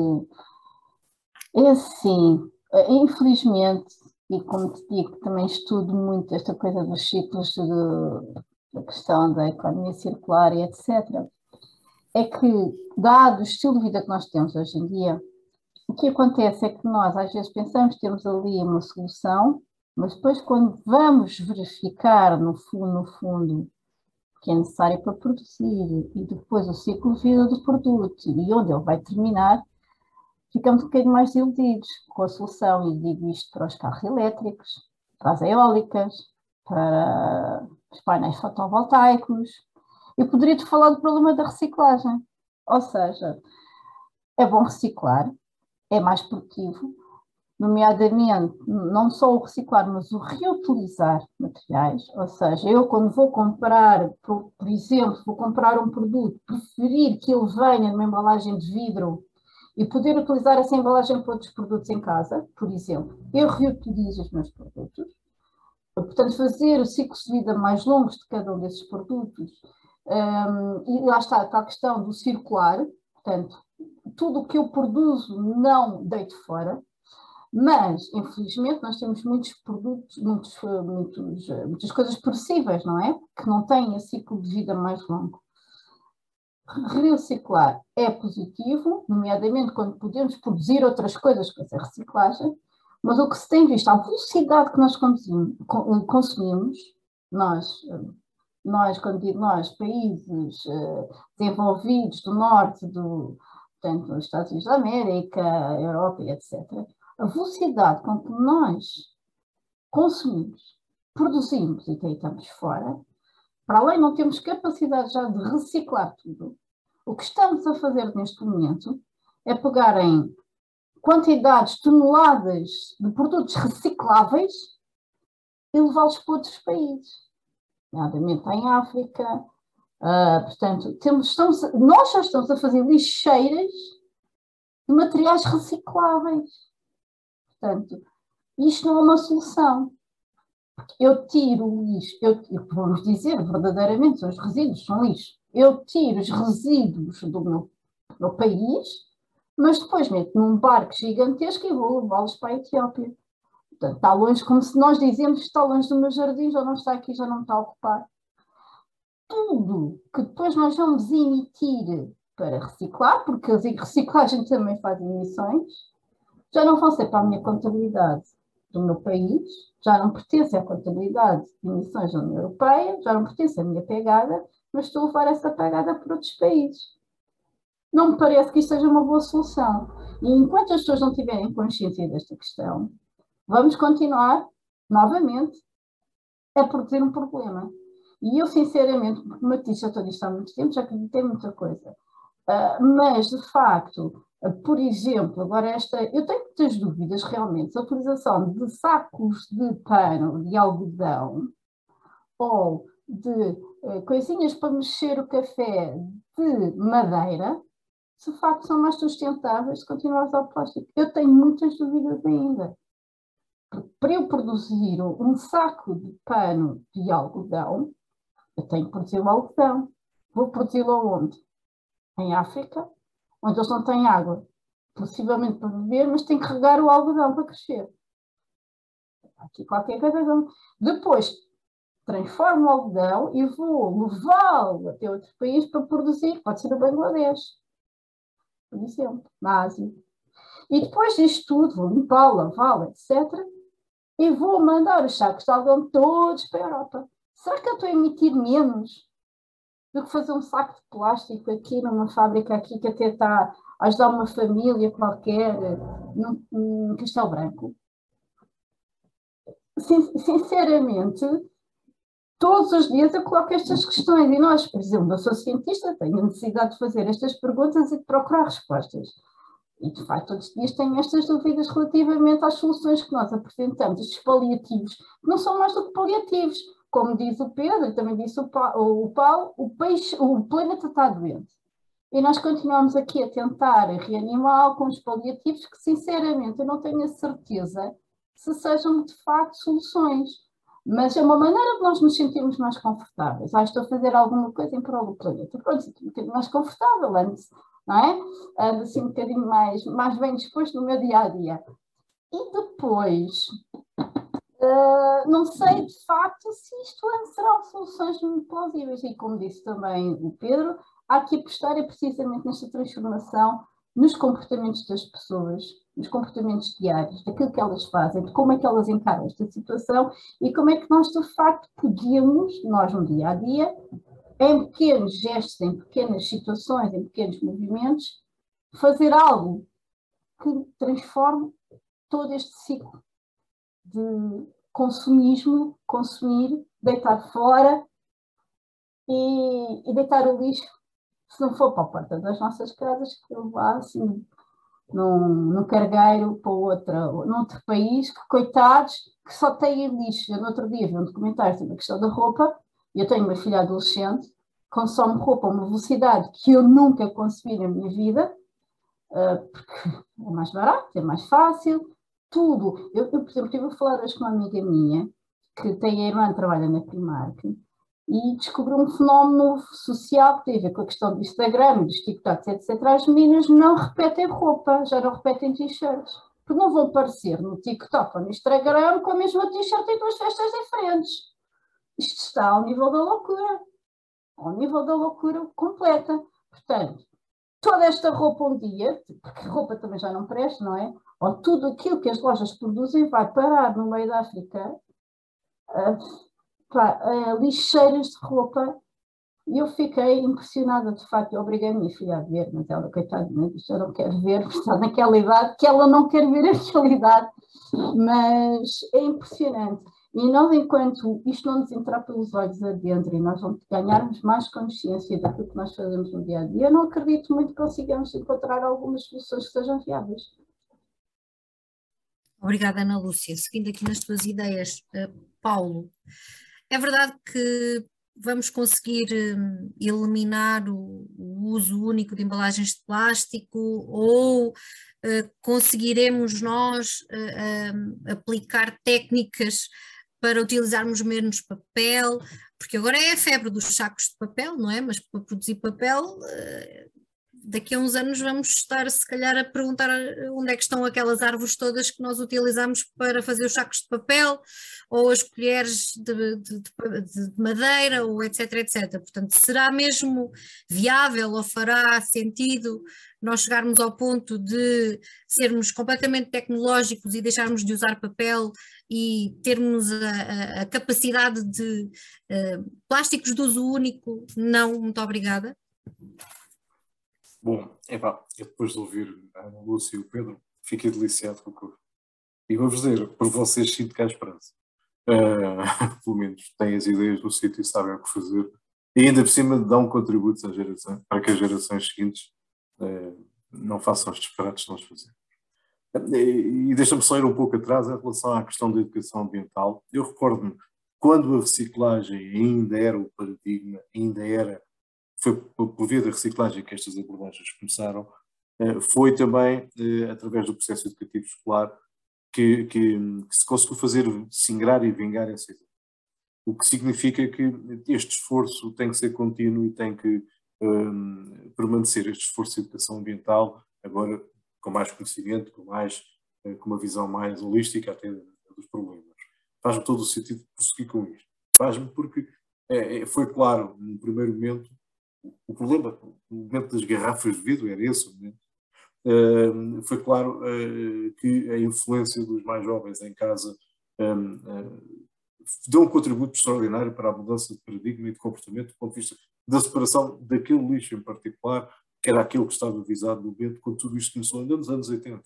é assim, infelizmente, e como te digo, também estudo muito esta coisa dos ciclos de, da questão da economia circular e etc. É que, dado o estilo de vida que nós temos hoje em dia, o que acontece é que nós às vezes pensamos temos ali uma solução, mas depois quando vamos verificar no fundo, no fundo que é necessário para produzir e depois o ciclo de vida do produto e onde ele vai terminar, ficamos um bocadinho mais iludidos com a solução, e digo isto para os carros elétricos, para as eólicas, para os painéis fotovoltaicos. Eu poderia te falar do problema da reciclagem, ou seja, é bom reciclar, é mais produtivo, nomeadamente não só o reciclar, mas o reutilizar materiais, ou seja, eu quando vou comprar, por, por exemplo, vou comprar um produto, preferir que ele venha numa embalagem de vidro e poder utilizar essa embalagem para outros produtos em casa, por exemplo, eu reutilizo os meus produtos, portanto fazer o ciclo de vida mais longos de cada um desses produtos, um, e lá está a questão do circular, portanto, tudo o que eu produzo não deito fora, mas, infelizmente, nós temos muitos produtos, muitos, muitos, muitas coisas possíveis, não é? Que não têm esse ciclo de vida mais longo. Reciclar é positivo, nomeadamente quando podemos produzir outras coisas com essa reciclagem, mas o que se tem visto, a velocidade que nós consumimos, nós, nós quando digo nós, países uh, desenvolvidos do norte, do, portanto, dos Estados Unidos da América, Europa e etc., a velocidade com que nós consumimos, produzimos e deitamos fora, para além não temos capacidade já de reciclar tudo, o que estamos a fazer neste momento é pegar em quantidades, toneladas de produtos recicláveis e levá-los para outros países, nomeadamente em África. Uh, portanto, temos, estamos, nós já estamos a fazer lixeiras de materiais recicláveis. Portanto, isto não é uma solução. Eu tiro o lixo, eu, vamos dizer verdadeiramente, os resíduos são lixo. Eu tiro os resíduos do meu, meu país, mas depois meto num barco gigantesco e vou levá-los para a Etiópia. Portanto, está longe, como se nós dizemos, está longe do meu jardim, já não está aqui, já não está ocupado. Tudo que depois nós vamos emitir para reciclar, porque a reciclagem também faz emissões, já não vão ser para a minha contabilidade do meu país, já não pertence à contabilidade de emissões da União Europeia, já não pertence à minha pegada, mas estou a levar essa pegada para outros países. Não me parece que isto seja uma boa solução. E enquanto as pessoas não tiverem consciência desta questão, vamos continuar, novamente, a produzir um problema. E eu, sinceramente, eu disse, já estou nisto há muito tempo, já acreditei muita coisa. Uh, mas, de facto, por exemplo, agora esta, eu tenho muitas dúvidas realmente, a utilização de sacos de pano de algodão ou de eh, coisinhas para mexer o café de madeira, se de facto são mais sustentáveis se continuar a usar o plástico. Eu tenho muitas dúvidas ainda. Para eu produzir um saco de pano de algodão, eu tenho que produzir o algodão. Vou produzi-lo onde? Em África, onde eles não têm água, possivelmente para beber, mas têm que regar o algodão para crescer. Aqui qualquer coisa. Depois transformo o algodão e vou levá-lo até outro país para produzir, pode ser o Bangladesh, por exemplo, na Ásia. E depois disto tudo, vou limpá-lo, lavá-lo, etc. E vou mandar os sacos de algodão todos para a Europa. Será que eu estou a emitir menos do que fazer um saco de plástico aqui numa fábrica aqui que até está a ajudar uma família qualquer num, num Castelo Branco. Sin sinceramente, todos os dias eu coloco estas questões e nós, por exemplo, eu sou cientista, tenho a necessidade de fazer estas perguntas e de procurar respostas. E, de facto, todos os dias tenho estas dúvidas relativamente às soluções que nós apresentamos, estes paliativos, que não são mais do que paliativos como diz o Pedro, também disse o Paulo, o, peixe, o planeta está doente. E nós continuamos aqui a tentar reanimá-lo com os paliativos que, sinceramente, eu não tenho a certeza se sejam de facto soluções. Mas é uma maneira de nós nos sentirmos mais confortáveis. Ah, estou a fazer alguma coisa em prol do planeta. Pronto, sinto um bocadinho mais confortável, antes, não é? Ando assim um bocadinho mais, mais bem disposto no meu dia a dia. E depois, Uh, não sei de facto se isto serão soluções muito plausíveis e como disse também o Pedro, há que apostar é precisamente nesta transformação nos comportamentos das pessoas, nos comportamentos diários, daquilo que elas fazem, de como é que elas encaram esta situação e como é que nós de facto podíamos, nós no dia a dia, em pequenos gestos, em pequenas situações, em pequenos movimentos, fazer algo que transforme todo este ciclo de consumismo, consumir, deitar fora e, e deitar o lixo, se não for para a porta das nossas casas, que eu vá assim num, num cargueiro para outra, num outro país, que coitados, que só têm lixo. Eu no outro dia vi um documentário sobre a questão da roupa, e eu tenho uma filha adolescente, consome roupa a uma velocidade que eu nunca consegui na minha vida, uh, porque é mais barato, é mais fácil, tudo. Eu, eu por exemplo, estive a falar hoje com uma amiga minha, que tem a irmã que trabalha na Primark, e descobriu um fenómeno social que tem a ver com a questão do Instagram, dos TikToks, etc. As meninas não repetem roupa, já não repetem t-shirts. Porque não vão aparecer no TikTok ou no Instagram com a mesma t-shirt em duas festas diferentes. Isto está ao nível da loucura. Ao nível da loucura completa. Portanto, toda esta roupa um dia, porque roupa também já não presta, não é? Ou tudo aquilo que as lojas produzem vai parar no meio da África. Uh, uh, lixeiras de roupa. E eu fiquei impressionada, de facto, eu obriguei a minha filha a ver, mas ela, coitada, eu não quero ver, porque está naquela idade que ela não quer ver <laughs> aquela idade, mas é impressionante. E nós, enquanto isto não nos entrar pelos olhos adentro e nós vamos ganharmos mais consciência daquilo que nós fazemos no dia a dia, eu não acredito muito que consigamos encontrar algumas soluções que sejam viáveis. Obrigada, Ana Lúcia. Seguindo aqui nas tuas ideias, uh, Paulo, é verdade que vamos conseguir hum, eliminar o, uso único de embalagens de plástico ou uh, conseguiremos nós aplicar técnicas para utilizarmos menos papel, porque agora é a febre dos sacos de papel, não é? Mas para produzir papel uh, daqui a uns anos vamos estar, se calhar, a perguntar eh, onde é que estão aquelas árvores todas que nós utilizamos para fazer os sacos de papel, ou as colheres de, de, de, madeira, ou etc, etc. Portanto, será mesmo viável ou fará sentido nós chegarmos ao ponto de sermos completamente tecnológicos e deixarmos de usar papel e termos a, a, capacidade de uh, plásticos de uso único? Não, muito obrigada. Bom, epá, eu depois de ouvir a Ana Lúcia e o Pedro, fiquei deliciado com o que E vou-vos dizer, por vocês sinto que há esperança. Uh, <laughs> pelo menos têm as ideias no sítio e sabem o que fazer. E ainda por cima dão contributos à geração, para que as gerações seguintes não façam os disparates que nós fazemos. E deixa-me só ir um pouco atrás em relação à questão da educação ambiental. Eu recordo-me, quando a reciclagem ainda era o paradigma, ainda era foi por via da reciclagem que estas abordagens começaram, eh, foi também eh, através do processo educativo escolar que, que, que se conseguiu fazer singrar e vingar essa ideia. O que significa que este esforço tem que ser contínuo e tem que um, permanecer, este esforço de educação ambiental, agora com mais conhecimento, com, mais, eh, com uma visão mais holística até dos problemas. Faz-me todo o sentido prosseguir com isto. Faz-me porque é, foi claro, no primeiro momento, o problema, o momento das garrafas de vidro era esse o momento. Uh, foi claro uh, que a influência dos mais jovens em casa um, uh, deu um contributo extraordinário para a mudança de paradigma e de comportamento do ponto de vista da separação daquele lixo em particular, que era aquele que estava avisado no momento quando tudo isto começou ainda nos anos 80.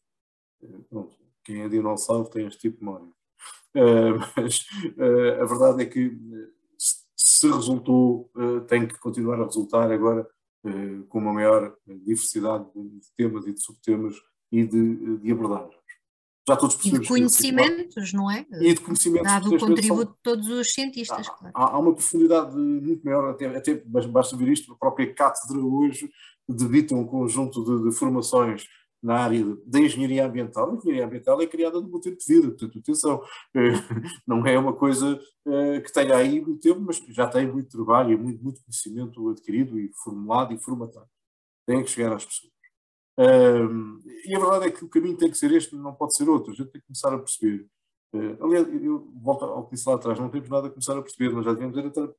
Pronto, quem é dinossauro tem este tipo de memória. mas a verdade é que se resultou, eh, tem que continuar a resultar agora eh, com uma maior diversidade de temas e de subtemas e de, de abordagens. Já todos e de conhecimentos, não é? E de conhecimentos. Dado o contributo de todos os cientistas, há, claro. Há, uma profundidade muito maior, até, até basta ver isto, a própria cátedra hoje debita um conjunto de, de formações na área da engenharia ambiental. A engenharia ambiental é criada no meu tempo de vida, portanto, atenção, <laughs> não é uma coisa eh, que tenha aí muito tempo, mas já tem muito trabalho e muito, muito conhecimento adquirido e formulado e formatado. Tem que chegar às pessoas. E a verdade é que o caminho tem que ser este, não pode ser outro. A gente tem que começar a perceber. Eh, aliás, eu volto ao que disse lá atrás, não temos nada a começar a perceber, nós já devíamos ter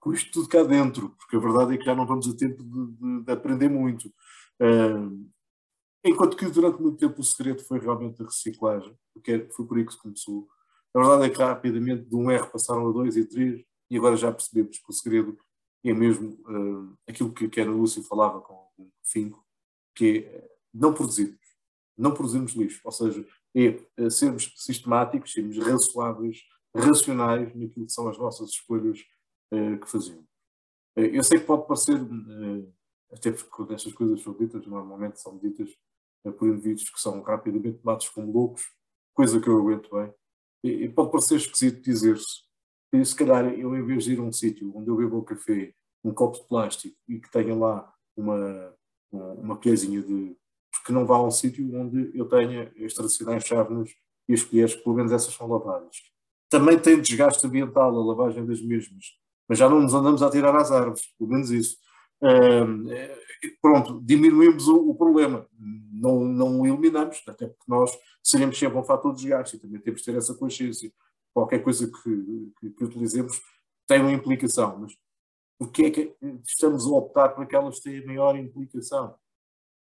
com isto tudo cá dentro, porque a verdade é que já não vamos a tempo de, de, de aprender muito. Enquanto que durante muito tempo o segredo foi realmente a reciclagem, porque foi por aí que se começou. A verdade é que rapidamente de um R passaram a dois e três, e agora já percebemos que o segredo é mesmo uh, aquilo que, que a Ana Lúcia falava com o Finco, que é não produzirmos. Não produzirmos lixo. Ou seja, é, é sermos sistemáticos, sermos razoáveis, racionais naquilo que são as nossas escolhas uh, que fazemos. Uh, eu sei que pode parecer, uh, até porque quando estas coisas são ditas, normalmente são ditas por indivíduos que são rapidamente tomados como loucos, coisa que eu aguento bem. E, e pode parecer esquisito dizer-se que, se calhar, eu em vez de ir a um sítio onde eu bebo um café, um copo de plástico e que tenha lá uma, uma colherzinha de. que não vá a um sítio onde eu tenha as tradicionais chávenas e as colheres, pelo menos essas são lavadas. Também tem desgaste ambiental a lavagem das mesmas, mas já não nos andamos a tirar às árvores, pelo menos isso. Uh, pronto, diminuímos o, o, problema, não, não o eliminamos, até porque nós seremos sempre um fator de desgaste e também temos que ter essa consciência. Qualquer coisa que, que, que utilizemos tem uma implicação, mas porquê é que estamos a optar por aquelas que têm maior implicação?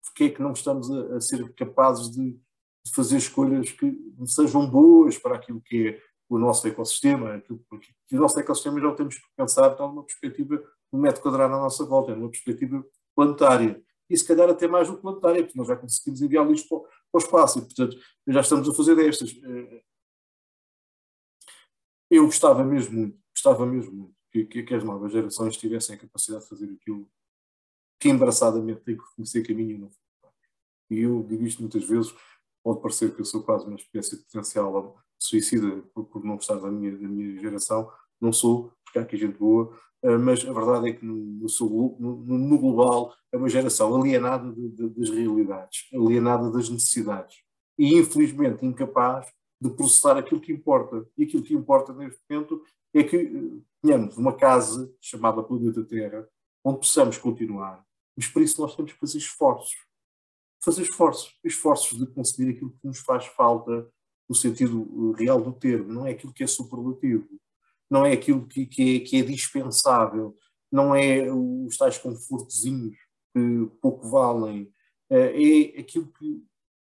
Porquê é que não estamos a, a ser capazes de, de, fazer escolhas que sejam boas para aquilo que é o nosso ecossistema? Porque o nosso ecossistema já o temos que pensar então, numa perspectiva do metro quadrado à nossa volta, numa perspectiva planetária. E se calhar até mais do que planetária, porque nós já conseguimos enviar lixo para, para o espaço e, portanto, já estamos a fazer destas. Eh, eu gostava mesmo muito, gostava mesmo muito que, que, que as novas gerações tivessem a capacidade de fazer aquilo que embaraçadamente tem que reconhecer caminho e não E eu digo isto muitas vezes, pode parecer que eu sou quase uma espécie de potencial suicida por, por não gostar da minha, da minha geração, não sou, porque há aqui gente boa, eh, mas a verdade é que no, no, no global é uma geração alienada de, de, das realidades, alienada das necessidades e infelizmente incapaz de processar aquilo que importa. E aquilo que importa neste momento é que tenhamos uma casa chamada Planeta Terra, onde possamos continuar. Mas para isso nós temos que fazer esforços. Fazer esforços. Esforços de conseguir aquilo que nos faz falta no sentido eh, real do termo. Não é aquilo que é superlativo. Não é aquilo que, que, é, que é dispensável. Não é os tais confortozinhos que pouco valem. Eh, é aquilo que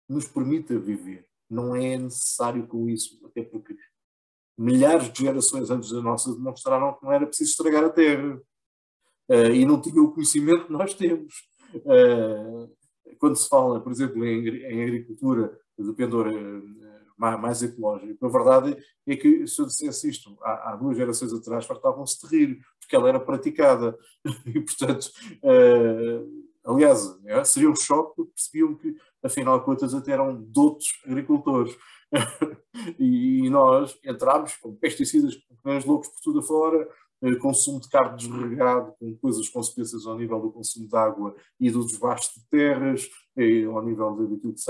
nos permite viver. Não é necessário com isso, até porque milhares de gerações antes da nossa demonstraram que não era preciso estragar a terra uh, e não tinham o conhecimento que nós temos. Uh, quando se fala, por exemplo, em, em agricultura de pendor uh, mais ecológico, a verdade é que se eu dissesse isto há, há duas gerações atrás, fartavam-se de rir, porque ela era praticada. <laughs> e, portanto, aliás, seria um choque porque percebiam que, afinal de contas, até eram doutos agricultores. <laughs> e nós entramos com pesticidas, com loucos por tudo afora, eh, consumo de carne desregado, com coisas consequências ao nível do consumo de água e do desbaste de terras, ao nível daquilo que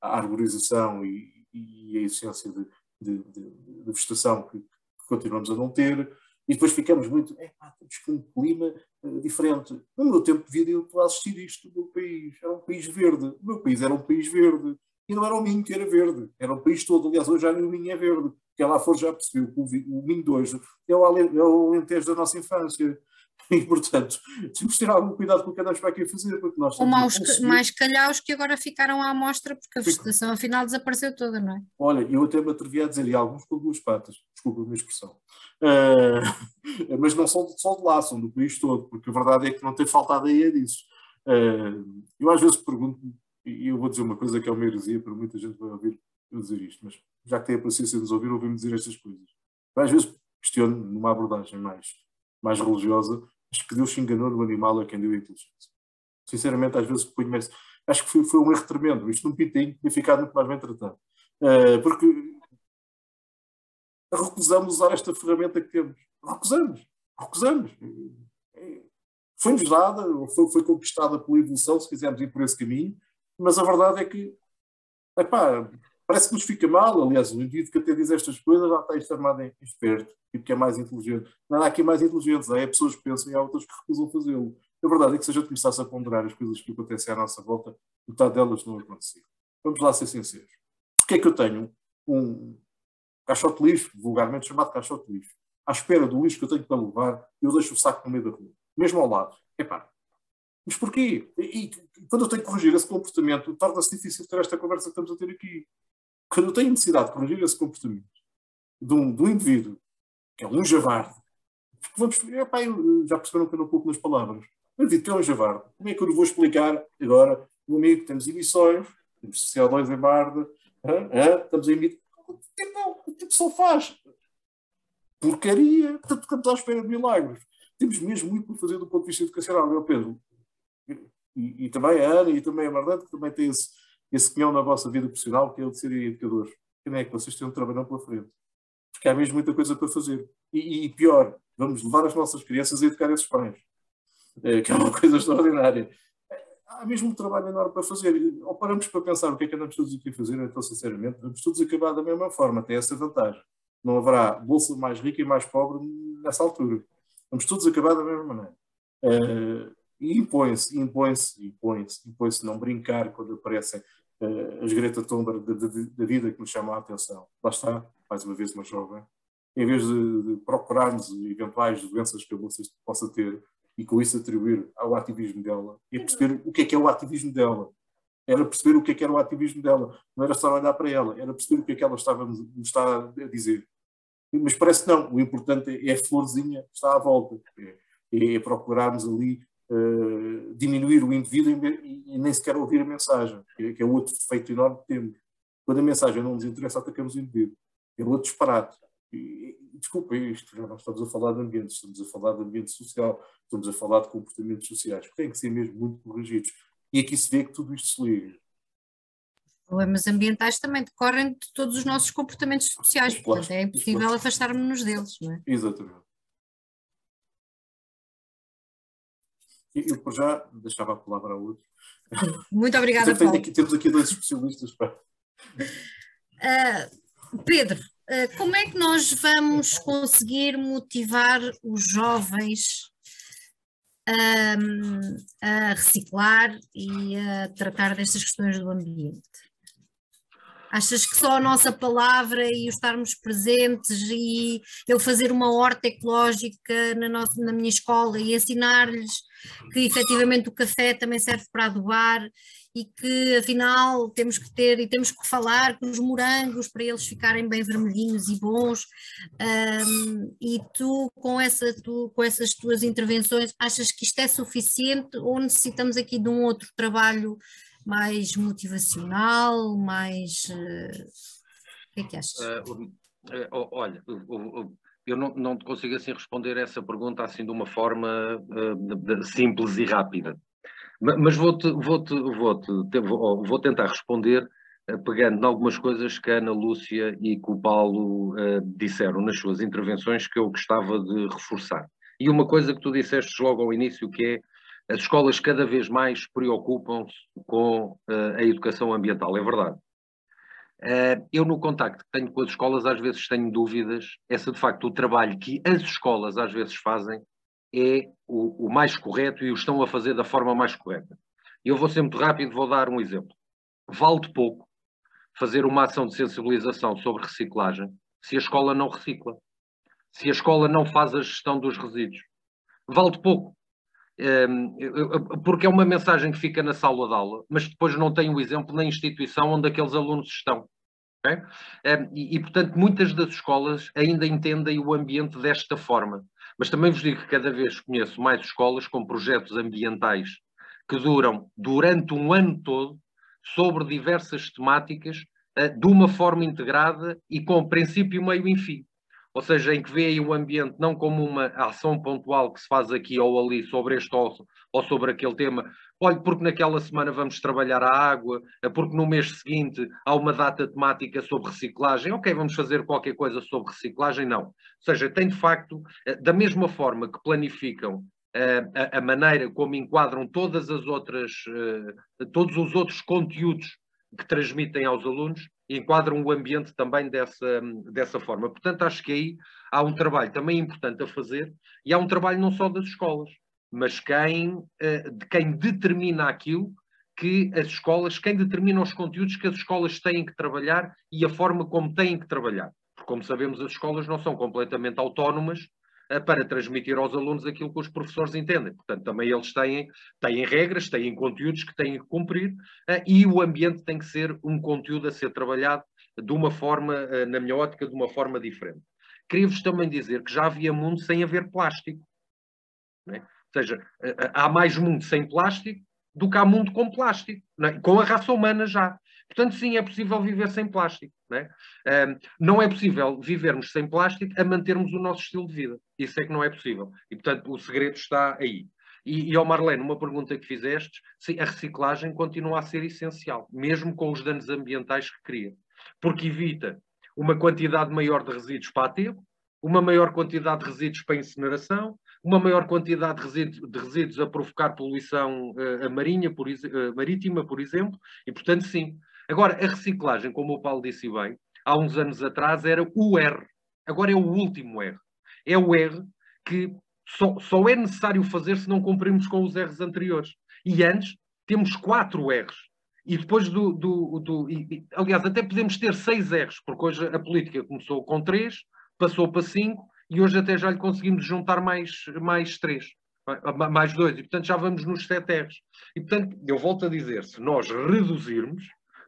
a arborização e, e a essência de, de, de, de vegetação que, que, continuamos a não ter. E depois ficamos muito, é pá, temos um clima uh, diferente. No meu tempo de vida eu estou a assistir isto no meu país, era um país verde. O meu país era um país verde e não era o Minho que era verde, era o país todo. Aliás, hoje já nem o Minho é verde. Quem lá for já percebeu que o, Minho de hoje é o, é o Alentejo da nossa infância. <laughs> E, portanto, temos que ter algum cuidado com o que andamos para aqui a fazer. Porque nós Ou mais, mais calhaus que agora ficaram à amostra porque a vegetação afinal desapareceu toda, não é? Olha, eu até me atrevi a dizer, e alguns com duas patas, desculpa a minha expressão, uh, <laughs> mas não são só de lá, são do país todo, porque a verdade é que não tem faltado aí é disso. Uh, eu às vezes pergunto-me e eu vou dizer uma coisa que é uma heresia, para muita gente vai ouvir eu dizer isto, mas já que tem a paciência de nos ouvir, ouvimos dizer estas coisas. às vezes questiono, numa abordagem mais, mais religiosa, acho que Deus se enganou no animal a quem deu a inteligência. Sinceramente, às vezes ponho Acho que foi, foi um erro tremendo. Isto num pitinho tinha ficado muito mais bem tratado. Uh, porque recusamos usar esta ferramenta que temos. Recusamos. Recusamos. Foi-nos dada, foi, foi conquistada pela evolução, se quisermos ir por esse caminho, mas a verdade é que, epá, parece que nos fica mal. Aliás, o indivíduo que até diz estas coisas já está extremado em esperto e que é mais inteligente. Não há aqui mais inteligentes, há pessoas que pensam e há outras que recusam fazê-lo. A verdade é que se a gente começasse a ponderar as coisas que acontecem à nossa volta, metade delas não aconteciam. Vamos lá ser sinceros. Porquê é que eu tenho um caixote lixo, vulgarmente chamado caixote lixo, à espera do lixo que eu tenho para levar, eu deixo o saco no meio da rua, mesmo ao lado? Epá, mas porquê? E, e quando eu tenho que corrigir esse comportamento, torna-se difícil ter esta conversa que estamos a ter aqui. Quando eu tenho necessidade de corrigir esse comportamento de um, de um indivíduo, que é um javarde, Vamos, epá, já perceberam que eu não pouco nas palavras. Eu digo que é um javardo. Como é que eu lhe vou explicar agora, o amigo, temos emissões, temos CO2 em barda, estamos a emitir. O tipo só faz porcaria, portanto, estamos à espera de milagres. Temos mesmo muito por fazer do ponto de vista educacional, meu Pedro. E, e, também a Ana e também a Marlene, que também tem esse, esse pinhão na vossa vida profissional, que é o de serem educadores. Como é que vocês têm um trabalhão pela frente? Porque há mesmo muita coisa para fazer. E, e pior, vamos levar as nossas crianças a educar esses pais, é, que é uma <laughs> coisa extraordinária. Há mesmo um trabalho enorme para fazer. Ou paramos para pensar o que é que andamos todos aqui a fazer, então, sinceramente, vamos todos acabar da mesma forma, tem essa vantagem. Não haverá bolsa mais rica e mais pobre nessa altura. Vamos todos acabar da mesma maneira. Uh, e impõe-se, impõe-se, impõe-se, impõe-se não brincar quando aparecem uh, as Greta Thunberg da, da, da, vida que nos chamam a atenção. Lá está, mais uma vez uma jovem. Em vez de, de procurarmos eventuais doenças que a moça possa ter e com isso atribuir ao ativismo dela, e perceber o que é que é o ativismo dela. Era perceber o que é que era o ativismo dela. Não era só olhar para ela, era perceber o que é que ela estava, a dizer. Mas parece que não. O importante é a florzinha que está à volta. É, é procurarmos ali uh, diminuir o indivíduo e, e, nem sequer ouvir a mensagem, que é, que é outro defeito enorme que temos. Quando a mensagem não nos interessa, atacamos o indivíduo. É outro disparate. E, desculpa, isto já não estamos a falar de ambiente, estamos a falar de ambiente social, estamos a falar de comportamentos sociais, que têm que ser mesmo muito corrigidos. E aqui se vê que tudo isto se liga problemas ambientais também decorrem de todos os nossos comportamentos sociais, portanto é impossível afastarmos-nos deles, não é? Exatamente. Eu, por já, deixava a palavra ao outro. Muito obrigada, Paulo. Aqui, temos aqui dois especialistas. Uh, Pedro, uh, como é que nós vamos conseguir motivar os jovens um, a reciclar e a tratar destas questões do ambiente? Achas que só a nossa palavra e o estarmos presentes e eu fazer uma horta ecológica na, nossa, na minha escola e ensinar-lhes que efetivamente o café também serve para adubar e que afinal temos que ter e temos que falar com os morangos para eles ficarem bem vermelhinhos e bons. Um, e tu com, essa, tu com essas tuas intervenções achas que isto é suficiente ou necessitamos aqui de um outro trabalho mais motivacional, mais. Uh, o que é que achas? Uh, uh, olha, eu não, não consigo assim responder essa pergunta assim de uma forma simples e rápida. Mas vou-te vou -te, vou -te, vou, vou tentar responder pegando em algumas coisas que a Ana Lúcia e que o Paulo disseram nas suas intervenções que eu gostava de reforçar. E uma coisa que tu disseste logo ao início, que é as escolas cada vez mais preocupam-se com uh, a educação ambiental, é verdade. Uh, eu, no contacto que tenho com as escolas, às vezes tenho dúvidas se de facto o trabalho que as escolas às vezes fazem é o, o mais correto e o estão a fazer da forma mais correta. Eu vou ser muito rápido, vou dar um exemplo. Vale de pouco fazer uma ação de sensibilização sobre reciclagem se a escola não recicla, se a escola não faz a gestão dos resíduos. Vale de pouco porque é uma mensagem que fica na sala de aula, mas depois não tem o exemplo na instituição onde aqueles alunos estão. Okay? E, e, portanto, muitas das escolas ainda entendem o ambiente desta forma. Mas também vos digo que cada vez conheço mais escolas com projetos ambientais que duram durante um ano todo sobre diversas temáticas eh, de uma forma integrada e com princípio, meio e fim ou seja, em que vê o ambiente não como uma ação pontual que se faz aqui ou ali sobre este ou, ou sobre aquele tema, olha, porque naquela semana vamos trabalhar a água, é porque no mês seguinte há uma data temática sobre reciclagem, ok, vamos fazer qualquer coisa sobre reciclagem, não. Ou seja, tem de facto, eh, da mesma forma que planificam eh, a, a maneira como enquadram todas as outras, eh, todos os outros conteúdos que transmitem aos alunos, enquadram o ambiente também dessa, dessa forma. Portanto, acho que aí há um trabalho também importante a fazer e há um trabalho não só das escolas, mas quem, eh, de quem determina aquilo que as escolas, quem determina os conteúdos que as escolas têm que trabalhar e a forma como têm que trabalhar. Porque, como sabemos, as escolas não são completamente autónomas para transmitir aos alunos aquilo que os professores entendem. Portanto, também eles têm, têm regras, têm conteúdos que têm que cumprir eh, e o ambiente tem que ser um conteúdo a ser trabalhado de uma forma, eh, na minha ótica, de uma forma diferente. queria-vos também dizer que já havia mundo sem haver plástico. É? Ou seja, há mais mundo sem plástico do que há mundo com plástico, é? com a raça humana já. Portanto, sim, é possível viver sem plástico. Não é? Não é possível vivermos sem plástico a mantermos o nosso estilo de vida. Isso é que não é possível. E, portanto, o segredo está aí. E, e ao Marlene, uma pergunta que fizeste, sim, a reciclagem continua a ser essencial, mesmo com os danos ambientais que cria, porque evita uma quantidade maior de resíduos para aterro, uma maior quantidade de resíduos para incineração, uma maior quantidade de resíduos, de resíduos a provocar poluição uh, marinha, por, uh, marítima, por exemplo, e portanto sim. Agora, a reciclagem, como o Paulo disse bem, há uns anos atrás era o R, agora é o último R. É o R que só, só é necessário fazer se não cumprirmos com os R's anteriores. E antes temos quatro R's. E depois do. do, do e, aliás, até podemos ter seis R's, porque hoje a política começou com três, passou para cinco e hoje até já lhe conseguimos juntar mais, mais três, mais dois, e portanto já vamos nos sete R's. E portanto, eu volto a dizer, se nós reduzirmos,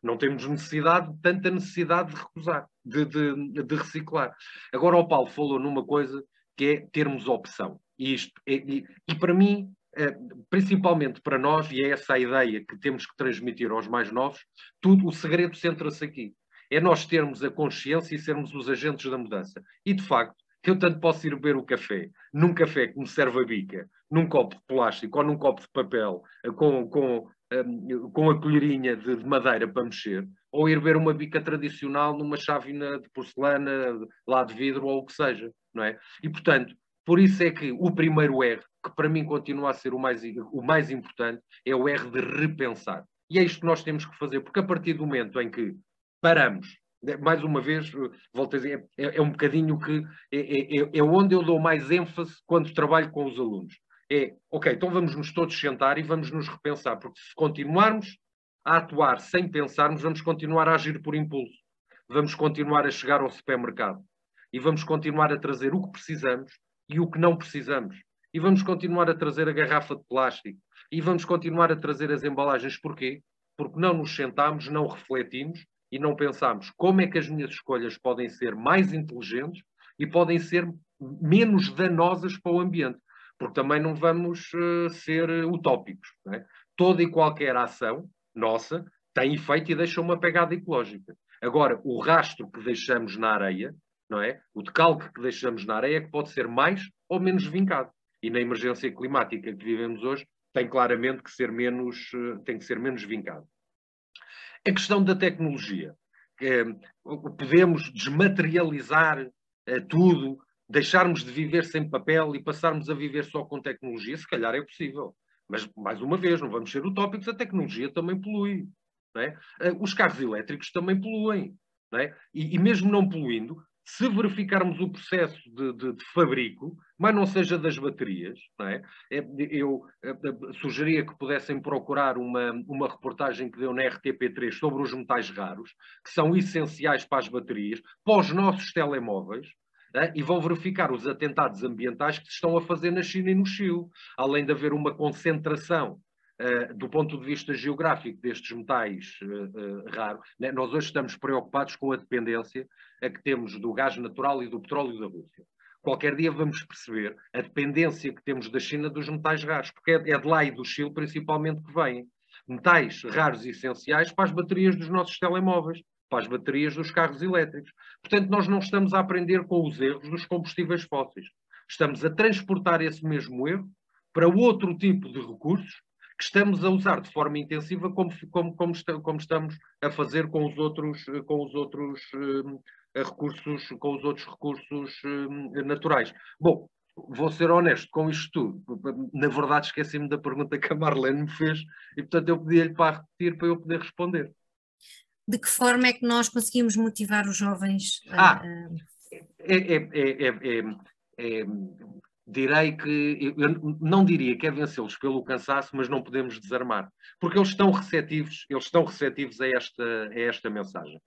não temos necessidade, tanta necessidade de recusar, de, de, de reciclar. Agora o Paulo falou numa coisa que é termos opção. E, isto, e, e para mim, eh, principalmente para nós, e é essa a ideia que temos que transmitir aos mais novos, tudo, o segredo centra-se aqui. É nós termos a consciência e sermos os agentes da mudança. E, de facto, eu tanto posso ir beber o café, num café que me serve a bica, num copo de plástico ou num copo de papel, eh, com, com, um, com a colherinha de, de, madeira para mexer, ou ir beber uma bica tradicional numa chávena de porcelana, lá de vidro ou o que seja, não é? E, portanto, por isso é que o primeiro R, que para mim continua a ser o mais, o mais importante, é o R de repensar. E é isto que nós temos que fazer, porque a partir do momento em que paramos, mais uma vez, volto a dizer, é, é um bocadinho que é, é, é, é onde eu dou mais ênfase quando trabalho com os alunos. É, ok, então vamos nos todos sentar e vamos nos repensar, porque se continuarmos a atuar sem pensarmos, vamos continuar a agir por impulso. Vamos continuar a chegar ao supermercado e vamos continuar a trazer o que precisamos e o que não precisamos. E vamos continuar a trazer a garrafa de plástico. E vamos continuar a trazer as embalagens. Porquê? Porque não nos sentamos, não refletimos e não pensamos como é que as minhas escolhas podem ser mais inteligentes e podem ser menos danosas para o ambiente. Porque também não vamos uh, ser utópicos. É? Toda e qualquer ação nossa tem efeito e deixa uma pegada ecológica. Agora, o rastro que deixamos na areia não é? O decalque que deixamos na areia é que pode ser mais ou menos vincado. E na emergência climática que vivemos hoje tem claramente que ser menos, eh, tem que ser menos vincado. A questão da tecnologia. Eh, podemos desmaterializar tudo, deixarmos de viver sem papel e passarmos a viver só com tecnologia? Se calhar é possível. Mas, mais uma vez, não vamos ser utópicos, a tecnologia também polui. É? Os carros elétricos também poluem. É? E, e, mesmo não poluindo, se verificarmos o processo de, de, de, fabrico, mas não seja das baterias, é? é? eu sugeria que pudessem procurar uma, uma reportagem que deu na RTP3 sobre os metais raros, que são essenciais para as baterias, para os nossos telemóveis, é? e vão verificar os atentados ambientais que se estão a fazer na China e no Chile, além de haver uma concentração Uh, do ponto de vista geográfico destes metais uh, uh, raros, né? nós hoje estamos preocupados com a dependência que temos do gás natural e do petróleo da Rússia. Qualquer dia vamos perceber a dependência que temos da China dos metais raros, porque é, é de lá e do Chile principalmente que vêm. Metais raros e essenciais para as baterias dos nossos telemóveis, para as baterias dos carros elétricos. Portanto, nós não estamos a aprender com os erros dos combustíveis fósseis. Estamos a transportar esse mesmo erro para outro tipo de recursos que estamos a usar de forma intensiva como, como, como, como estamos a fazer com os outros, com os outros um, recursos, com os outros recursos um, naturais. Bom, vou ser honesto com isto tudo. Na verdade, esqueci-me da pergunta que a Marlene me fez e, portanto, eu pedi-lhe para repetir para eu poder responder. De que forma é que nós conseguimos motivar os jovens? Ah, a... é, é, é, é, direi que eu não diria que é vencê-los pelo cansaço, mas não podemos desarmar, porque eles estão receptivos, eles estão receptivos a esta, a esta mensagem.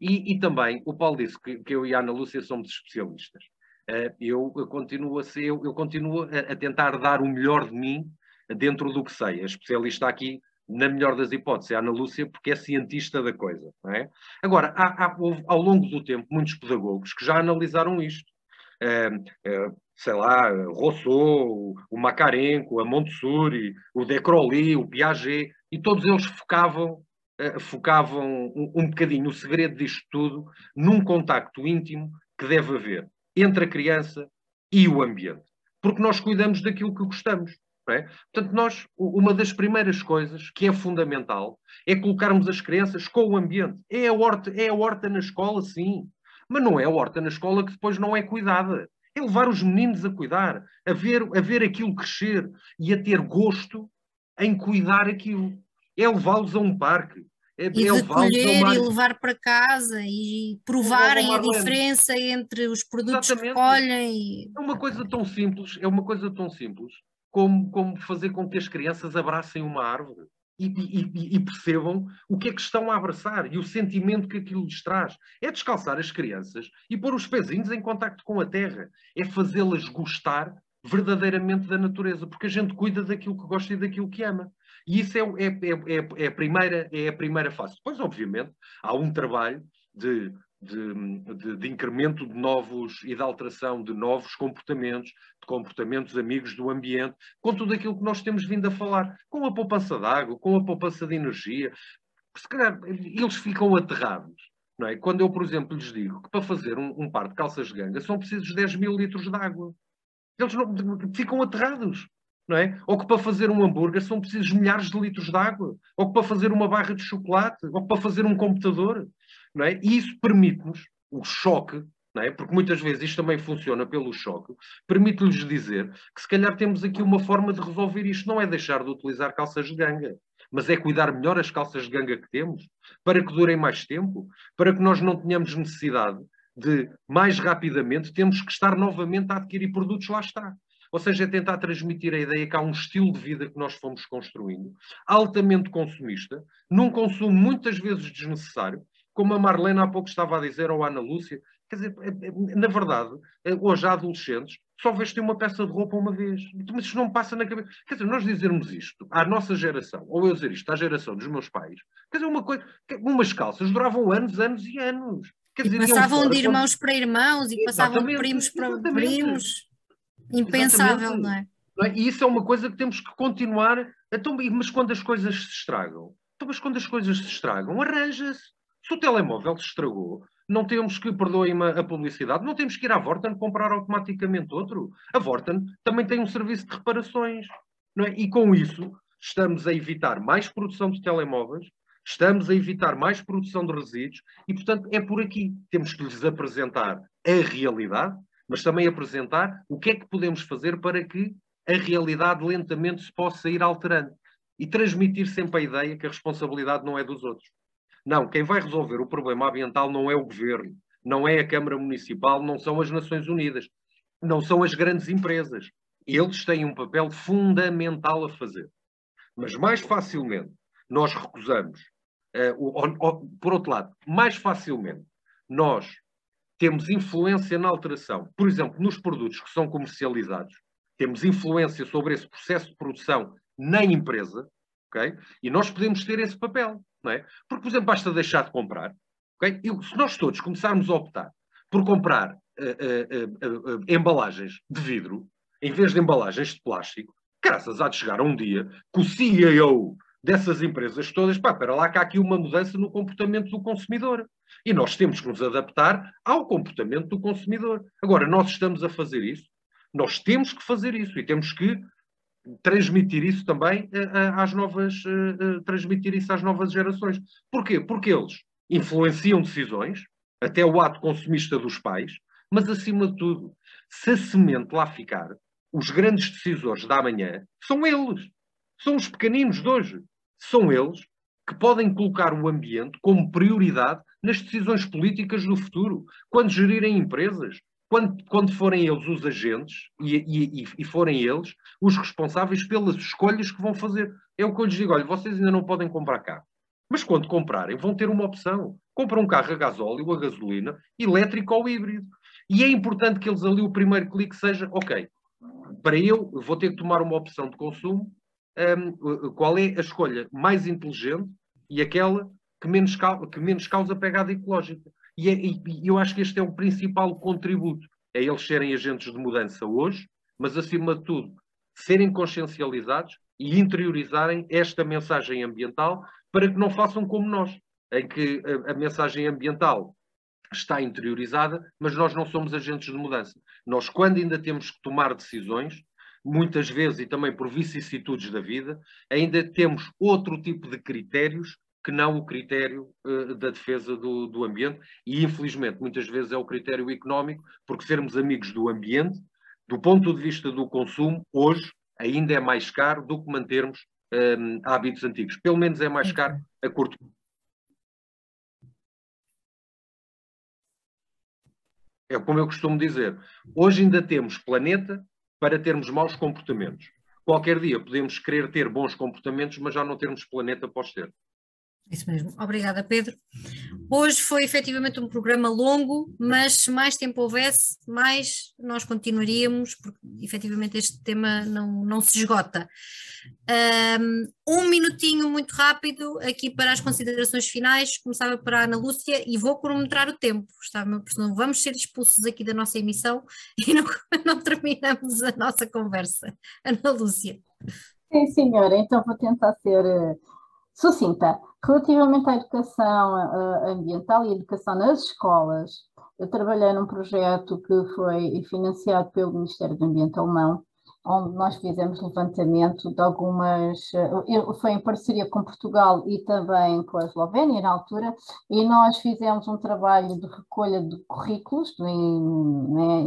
E, e também, o Paulo disse que, que, eu e a Ana Lúcia somos especialistas. Uh, eu, eu, continuo a ser, eu, eu continuo a, a, tentar dar o melhor de mim dentro do que sei. A especialista aqui, na melhor das hipóteses, é a Ana Lúcia, porque é cientista da coisa. É? Agora, há, há, houve, ao longo do tempo muitos pedagogos que já analisaram isto sei lá, Rousseau, o Macarenco, a Montessori, o De Crowley, o Piaget, e todos eles focavam, focavam um, um bocadinho o segredo disto tudo num contacto íntimo que deve haver entre a criança e o ambiente. Porque nós cuidamos daquilo que gostamos. É? Portanto, nós, uma das primeiras coisas que é fundamental é colocarmos as crianças com o ambiente. É a horta, é a horta na escola, sim, mas não é a horta na escola que depois não é cuidada. É levar os meninos a cuidar, a ver, a ver aquilo crescer e a ter gosto em cuidar aquilo. É levá-los a um parque, é, e é mar... e levar para casa e provarem a diferença entre os produtos Exatamente. que colhem. É uma coisa tão simples, é uma coisa tão simples como, como fazer com que as crianças abracem uma árvore e, e, e, percebam o que é que estão a abraçar e o sentimento que aquilo lhes traz. É descalçar as crianças e pôr os pezinhos em contacto com a terra. É fazê-las gostar verdadeiramente da natureza, porque a gente cuida daquilo que gosta e daquilo que ama. E isso é, é, é, é, a, primeira, é a primeira fase. Depois, obviamente, há um trabalho de de, de, de, incremento de novos e de alteração de novos comportamentos, de comportamentos amigos do ambiente, com tudo aquilo que nós temos vindo a falar, com a poupança de água, com a poupança de energia. Se calhar eles ficam aterrados. Não é? Quando eu, por exemplo, lhes digo que para fazer um, um par de calças de ganga são precisos 10 mil litros de água. Eles não, ficam aterrados. Não é? Ou que para fazer um hambúrguer são precisos milhares de litros de água, ou que para fazer uma barra de chocolate, ou que para fazer um computador não é? E isso permite-nos o choque, não é? porque muitas vezes isto também funciona pelo choque, permite-lhes dizer que se calhar temos aqui uma forma de resolver isto, não é deixar de utilizar calças de ganga, mas é cuidar melhor as calças de ganga que temos, para que durem mais tempo, para que nós não tenhamos necessidade de, mais rapidamente, temos que estar novamente a adquirir produtos, lá está. Ou seja, é tentar transmitir a ideia que há um estilo de vida que nós fomos construindo, altamente consumista, num consumo muitas vezes desnecessário, como a Marlene há pouco estava a dizer, ou a Ana Lúcia, quer dizer, é, é, na verdade, é, hoje há adolescentes só vestem uma peça de roupa uma vez. Mas isto não passa na cabeça. Quer dizer, nós dizermos isto à nossa geração, ou eu dizer isto à geração dos meus pais, quer dizer, uma coisa, umas calças duravam anos, anos e anos. Quer dizer, passavam de irmãos quando... para irmãos e passavam de primos para exatamente. primos. Impensável, não é? não é? E isso é uma coisa que temos que continuar. Então, mas quando as coisas se estragam? Então, mas quando as coisas se estragam, arranja-se. Se o telemóvel se estragou, não temos que, perdoem-me a publicidade, não temos que ir à Vorten comprar automaticamente outro. A Vorten também tem um serviço de reparações. Não é? E com isso, estamos a evitar mais produção de telemóveis, estamos a evitar mais produção de resíduos e, portanto, é por aqui. Temos que lhes apresentar a realidade, mas também apresentar o que é que podemos fazer para que a realidade lentamente se possa ir alterando e transmitir sempre a ideia que a responsabilidade não é dos outros. Não, quem vai resolver o problema ambiental não é o governo, não é a Câmara Municipal, não são as Nações Unidas, não são as grandes empresas. Eles têm um papel fundamental a fazer. Mas mais facilmente nós recusamos, uh, o, o, por outro lado, mais facilmente nós temos influência na alteração, por exemplo, nos produtos que são comercializados, temos influência sobre esse processo de produção na empresa, ok? E nós podemos ter esse papel. Não é? Porque, por exemplo, basta deixar de comprar. Okay? E se nós todos começarmos a optar por comprar uh, uh, uh, embalagens de vidro em vez de embalagens de plástico, graças há de chegar a um dia que o CEO dessas empresas todas, pá, para lá que há aqui uma mudança no comportamento do consumidor. E nós temos que nos adaptar ao comportamento do consumidor. Agora, nós estamos a fazer isso, nós temos que fazer isso e temos que transmitir isso também uh, às novas uh, transmitir isso às novas gerações. Porquê? Porque eles influenciam decisões, até o ato consumista dos pais, mas acima de tudo, se a semente lá ficar, os grandes decisores da manhã são eles, são os pequeninos de hoje, são eles que podem colocar o ambiente como prioridade nas decisões políticas do futuro, quando gerirem empresas, quando, quando forem eles os agentes e, e, e, forem eles os responsáveis pelas escolhas que vão fazer. É o que eu lhes digo: olha, vocês ainda não podem comprar carro. Mas quando comprarem, vão ter uma opção. Compram um carro a gasóleo, a gasolina, elétrico ou híbrido. E é importante que eles ali o primeiro clique seja: ok, para eu, vou ter que tomar uma opção de consumo. Um, qual é a escolha mais inteligente e aquela que menos, que menos causa pegada ecológica? E, é, e, eu acho que este é o principal contributo é eles serem agentes de mudança hoje, mas acima de tudo, serem consciencializados e interiorizarem esta mensagem ambiental para que não façam como nós, em que a, a mensagem ambiental está interiorizada, mas nós não somos agentes de mudança. Nós, quando ainda temos que tomar decisões, muitas vezes e também por vicissitudes da vida, ainda temos outro tipo de critérios que não o critério uh, da defesa do, do, ambiente e, infelizmente, muitas vezes é o critério económico, porque sermos amigos do ambiente, do ponto de vista do consumo, hoje ainda é mais caro do que mantermos um, hábitos antigos. Pelo menos é mais caro a curto É como eu costumo dizer, hoje ainda temos planeta para termos maus comportamentos. Qualquer dia podemos querer ter bons comportamentos, mas já não termos planeta para os ter. Isso mesmo. Obrigada, Pedro. Hoje foi efetivamente um programa longo, mas se mais tempo houvesse, mais nós continuaríamos, porque efetivamente este tema não, não se esgota. Um, minutinho muito rápido aqui para as considerações finais. Começava para a Ana Lúcia e vou cronometrar o tempo, está, não vamos ser expulsos aqui da nossa emissão <laughs> e não, não terminamos a nossa conversa. Ana Lúcia. Sim, senhora, então vou tentar ser uh, sucinta. Relativamente à educação uh, ambiental e educação nas escolas, eu trabalhei num projeto que foi financiado pelo Ministério do Ambiente alemão, onde nós fizemos levantamento de algumas, uh, foi em parceria com Portugal e também com a Eslovénia na altura, e nós fizemos um trabalho de recolha de currículos em, né,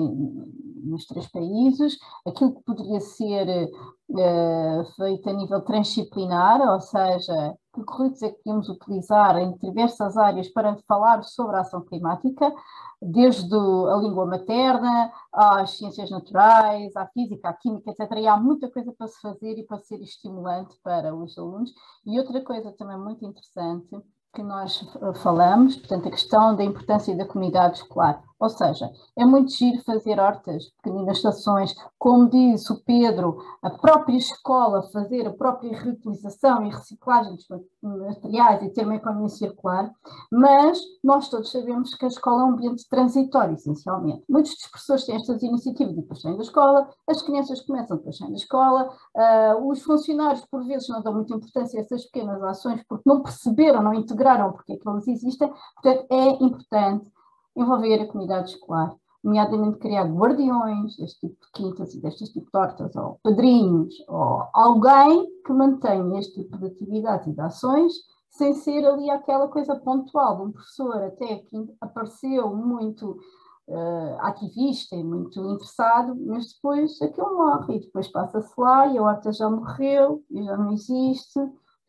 nos três países, aquilo que poderia ser uh, feito a nível transdisciplinar, ou seja, que é que podemos utilizar em diversas áreas para falar sobre a ação climática, desde a língua materna, às ciências naturais, à física, à química, etc. E há muita coisa para se fazer e para ser estimulante para os alunos. E outra coisa também muito interessante que nós falamos, portanto, a questão da importância da comunidade escolar. Ou seja, é muito giro fazer hortas, pequeninas estações, como disse o Pedro, a própria escola fazer a própria reutilização e reciclagem dos materiais e ter uma economia circular, mas nós todos sabemos que a escola é um ambiente transitório, essencialmente. Muitos dos professores têm estas iniciativas e depois saem da escola, as crianças começam depois saem da escola, uh, os funcionários por vezes não dão muita importância a essas pequenas ações porque não perceberam, não integraram porque é que elas existem, portanto é importante envolver a comunidade escolar, nomeadamente criar guardiões deste tipo de quintas e destes tipo de hortas, ou padrinhos, ou alguém que mantenha este tipo de atividades e de ações, sem ser ali aquela coisa pontual de um professor até que apareceu muito uh, ativista e muito interessado, mas depois aquilo morre e depois passa-se lá e a horta já morreu e já não existe,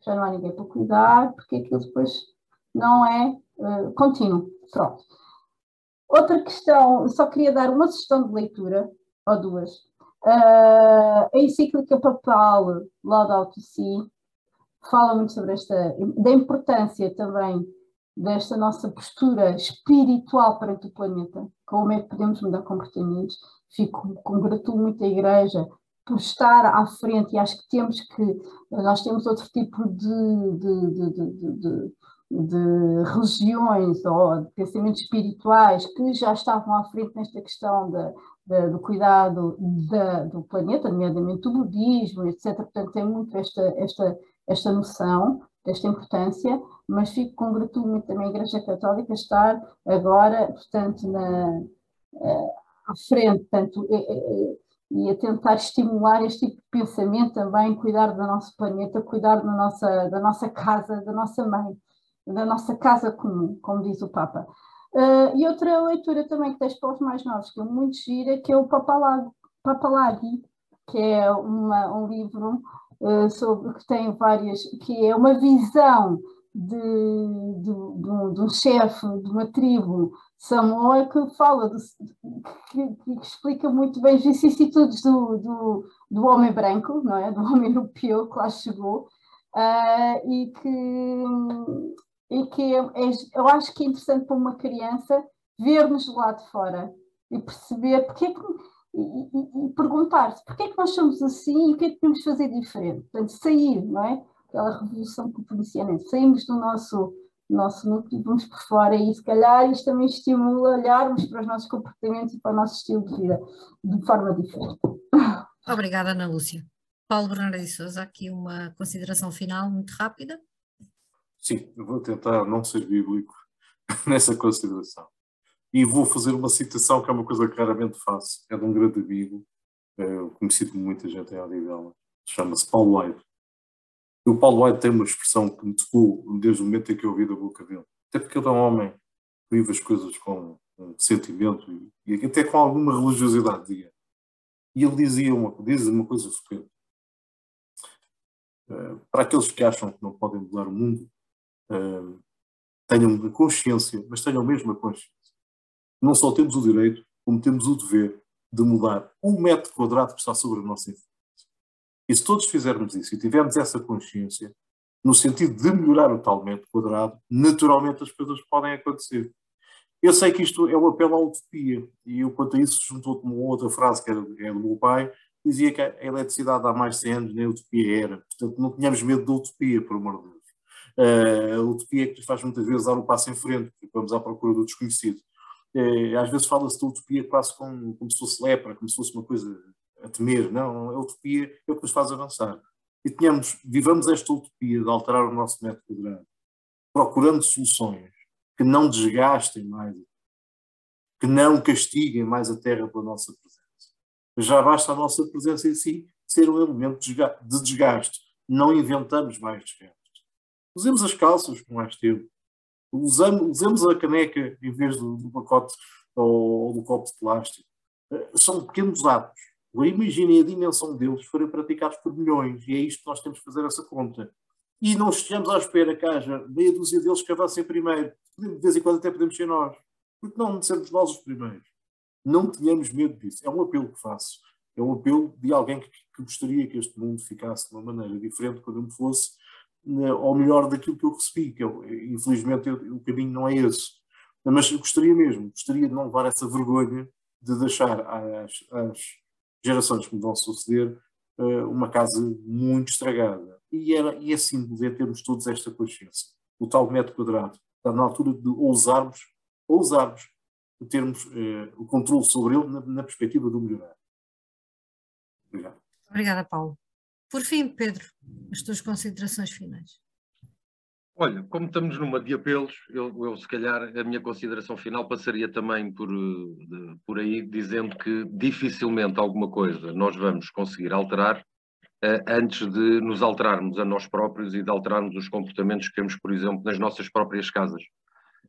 já não há ninguém para cuidar, porque aquilo depois não é uh, contínuo. Pronto. Outra questão, só queria dar uma sugestão de leitura, ou duas. Uh, a encíclica papal Laudato Si fala muito sobre esta, da importância também desta nossa postura espiritual perante o planeta, como é que podemos mudar comportamentos. Fico, congratulo muito a Igreja por estar à frente e acho que temos que, nós temos outro tipo de, de, de, de de religiões ou de pensamentos espirituais que já estavam à frente nesta questão de, do cuidado do planeta, nomeadamente o budismo, etc. Portanto, tem muito esta, esta, esta noção desta importância, mas fico congratulado também a Igreja Católica estar agora, portanto, na, eh, à frente, portanto, e a tentar estimular este tipo de pensamento também, cuidar do nosso planeta, cuidar da nossa, da nossa casa, da nossa mãe da nossa casa comum, como diz o Papa. Uh, e outra leitura também que deixo para os mais novos, que é muito gira, que é o Papalaghi, que é uma, um livro uh, sobre, que tem várias, que é uma visão de, de, de, de um chefe de uma tribo Samoa que fala, de, que, que, explica muito bem as vicissitudes do, do, do homem branco, não é? do homem europeu que lá chegou, uh, e que e que é, é, eu acho que é interessante para uma criança ver-nos lá de fora e perceber porque é que, e, e, e perguntar-se porque é que nós somos assim e o que é que podemos fazer diferente. Portanto, sair, não é? Aquela revolução copernicana, saímos do nosso, nosso núcleo, vamos por fora e se calhar isto também estimula olharmos para os nossos comportamentos e para o nosso estilo de vida de forma diferente. Obrigada, Ana Lúcia. Paulo Bernardo de Souza, aqui uma consideração final muito rápida. Sim, eu vou tentar não ser bíblico <laughs> nessa consideração. E vou fazer uma citação que é uma coisa que raramente faço, é de um grande amigo, é, conhecido por muita gente em Odivela, chama-se Paulo White. E o Paulo White tem uma expressão que me tocou desde o momento em que eu ouvi da boca dele. Até porque ele é um homem que vive as coisas com um sentimento e, até com alguma religiosidade, diga. E ele dizia uma, diz uma coisa frequente. Uh, para aqueles que acham que não podem mudar o mundo, uh, tenham consciência, mas tenham mesmo a consciência. Não só temos o direito, como temos o dever de mudar um metro quadrado que está sobre a nossa influência. E se todos fizermos isso e tivermos essa consciência, no sentido de melhorar o tal metro quadrado, naturalmente as coisas podem acontecer. Eu sei que isto é um apelo à utopia, e eu, quanto a isso, juntou-te uma outra frase que era, era do meu pai, dizia que a eletricidade há mais de 100 anos nem utopia era. Portanto, não tínhamos medo da utopia, por amor de Deus. Uh, a utopia é que nos faz muitas vezes dar um passo em frente, porque vamos à procura do desconhecido. Uh, às vezes fala-se da utopia quase como, como se fosse lepra, como se fosse uma coisa a temer. Não, a utopia é o que nos faz avançar. E tenhamos, vivamos esta utopia de alterar o nosso método quadrado, procurando soluções que não desgastem mais, que não castiguem mais a Terra pela nossa presença. Já basta a nossa presença em si ser um elemento de desgaste. Não inventamos mais desgaste. Usemos as calças com mais tempo. Usamos, usemos a caneca em vez do, do pacote ou do copo de plástico. Eh, são pequenos atos imaginem a dimensão deles forem praticados por milhões, e é isto que nós temos que fazer essa conta. E não estejamos à espera que haja meia dúzia deles que avancem primeiro. De vez em quando até podemos ser nós. Porque não sermos nós os primeiros? Não tenhamos medo disso. É um apelo que faço. É um apelo de alguém que, que gostaria que este mundo ficasse de uma maneira diferente quando eu me fosse, ao melhor daquilo que eu recebi. Que eu, infelizmente eu, o caminho não é esse. Mas gostaria mesmo, gostaria de não levar essa vergonha de deixar às, às gerações que me vão suceder, eh, uma casa muito estragada. E, era, e é é termos todos esta consciência. O tal metro quadrado. Está na altura de ousarmos, ousarmos, termos eh, o controle sobre ele na, na perspectiva do melhorar. Obrigado. Obrigada, Paulo. Por fim, Pedro, as tuas considerações finais. Olha, como estamos numa de apelos, eu, eu, se calhar a minha consideração final passaria também por, de, por aí dizendo que dificilmente alguma coisa nós vamos conseguir alterar uh, antes de nos alterarmos a nós próprios e de alterarmos os comportamentos que temos, por exemplo, nas nossas próprias casas.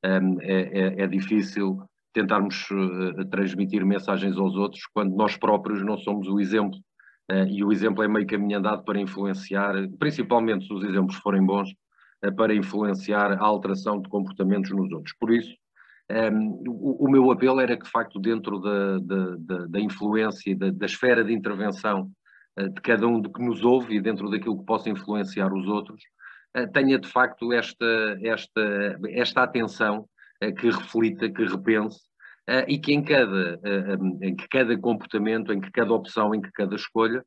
Um, é, é, é, difícil tentarmos uh, transmitir mensagens aos outros quando nós próprios não somos o exemplo. Uh, e o exemplo é meio caminho andado para influenciar, principalmente se os exemplos forem bons, para influenciar a alteração de comportamentos nos outros. Por isso, ehm, o, meu apelo era que, de facto, dentro da, da, da, influência, da, da, esfera de intervenção uh, de cada um de que nos ouve e dentro daquilo que possa influenciar os outros, tenha, de facto, esta, esta, esta atenção que reflita, que repense e que em cada, em que cada comportamento, em que cada opção, em que cada escolha,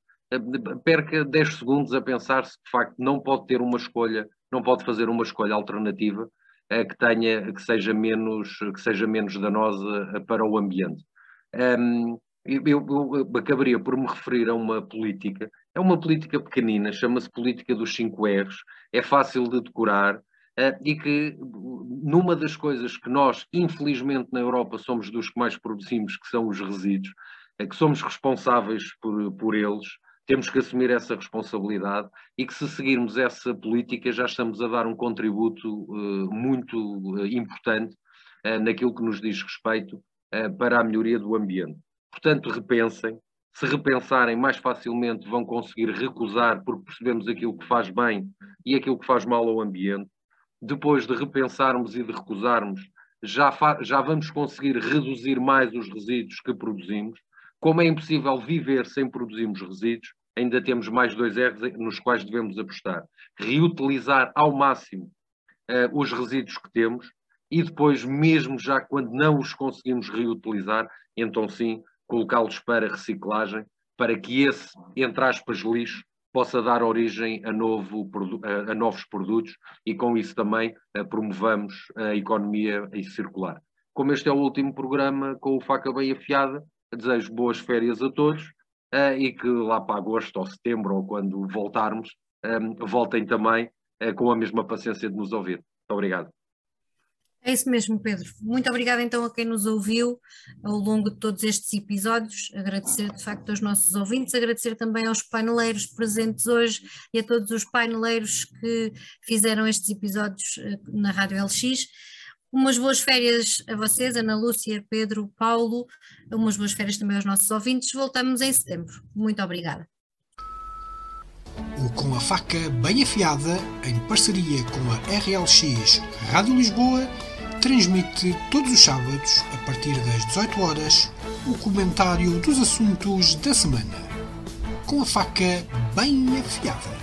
perca 10 segundos a pensar se, de facto, não pode ter uma escolha não pode fazer uma escolha alternativa que tenha que seja menos que seja menos danosa para o ambiente. Um, eu, eu, acabaria por me referir a uma política, é uma política pequenina, chama-se política dos 5 R's, é fácil de decorar e que numa das coisas que nós, infelizmente na Europa, somos dos que mais produzimos, que são os resíduos, que somos responsáveis por, por eles, temos que assumir essa responsabilidade e que se seguirmos essa política já estamos a dar um contributo uh, muito uh, importante uh, naquilo que nos diz respeito para a melhoria do ambiente. Portanto, repensem. Se repensarem, mais facilmente vão conseguir recusar, porque percebemos aquilo que faz bem e aquilo que faz mal ao ambiente. Depois de repensarmos e de recusarmos, já, já vamos conseguir reduzir mais os resíduos que produzimos como é impossível viver sem produzirmos resíduos, ainda temos mais dois R's nos quais devemos apostar. Reutilizar ao máximo uh, os resíduos que temos e depois, mesmo já quando não os conseguimos reutilizar, então sim, colocá-los para reciclagem, para que esse, entre aspas, lixo, possa dar origem a, novo, a novos produtos e com isso também promovamos a economia circular. Como este é o último programa com o Faca Bem Afiada, desejo boas férias a todos e que lá para agosto ou setembro ou quando voltarmos, voltem também com a mesma paciência de nos ouvir. Muito obrigado. É isso mesmo, Pedro. Muito obrigada então a quem nos ouviu ao longo de todos estes episódios. Agradecer de facto aos nossos ouvintes, agradecer também aos paineleiros presentes hoje e a todos os paineleiros que fizeram estes episódios eh, na Rádio LX. Umas boas férias a vocês, Ana Lúcia, Pedro, Paulo, umas boas férias também aos nossos ouvintes. Voltamos em setembro. Muito obrigada. O Com a Faca Bem Afiada, em parceria com a RLX Rádio Lisboa, transmite todos os sábados, a partir das 18 horas, o comentário dos assuntos da semana. Com a faca bem afiada.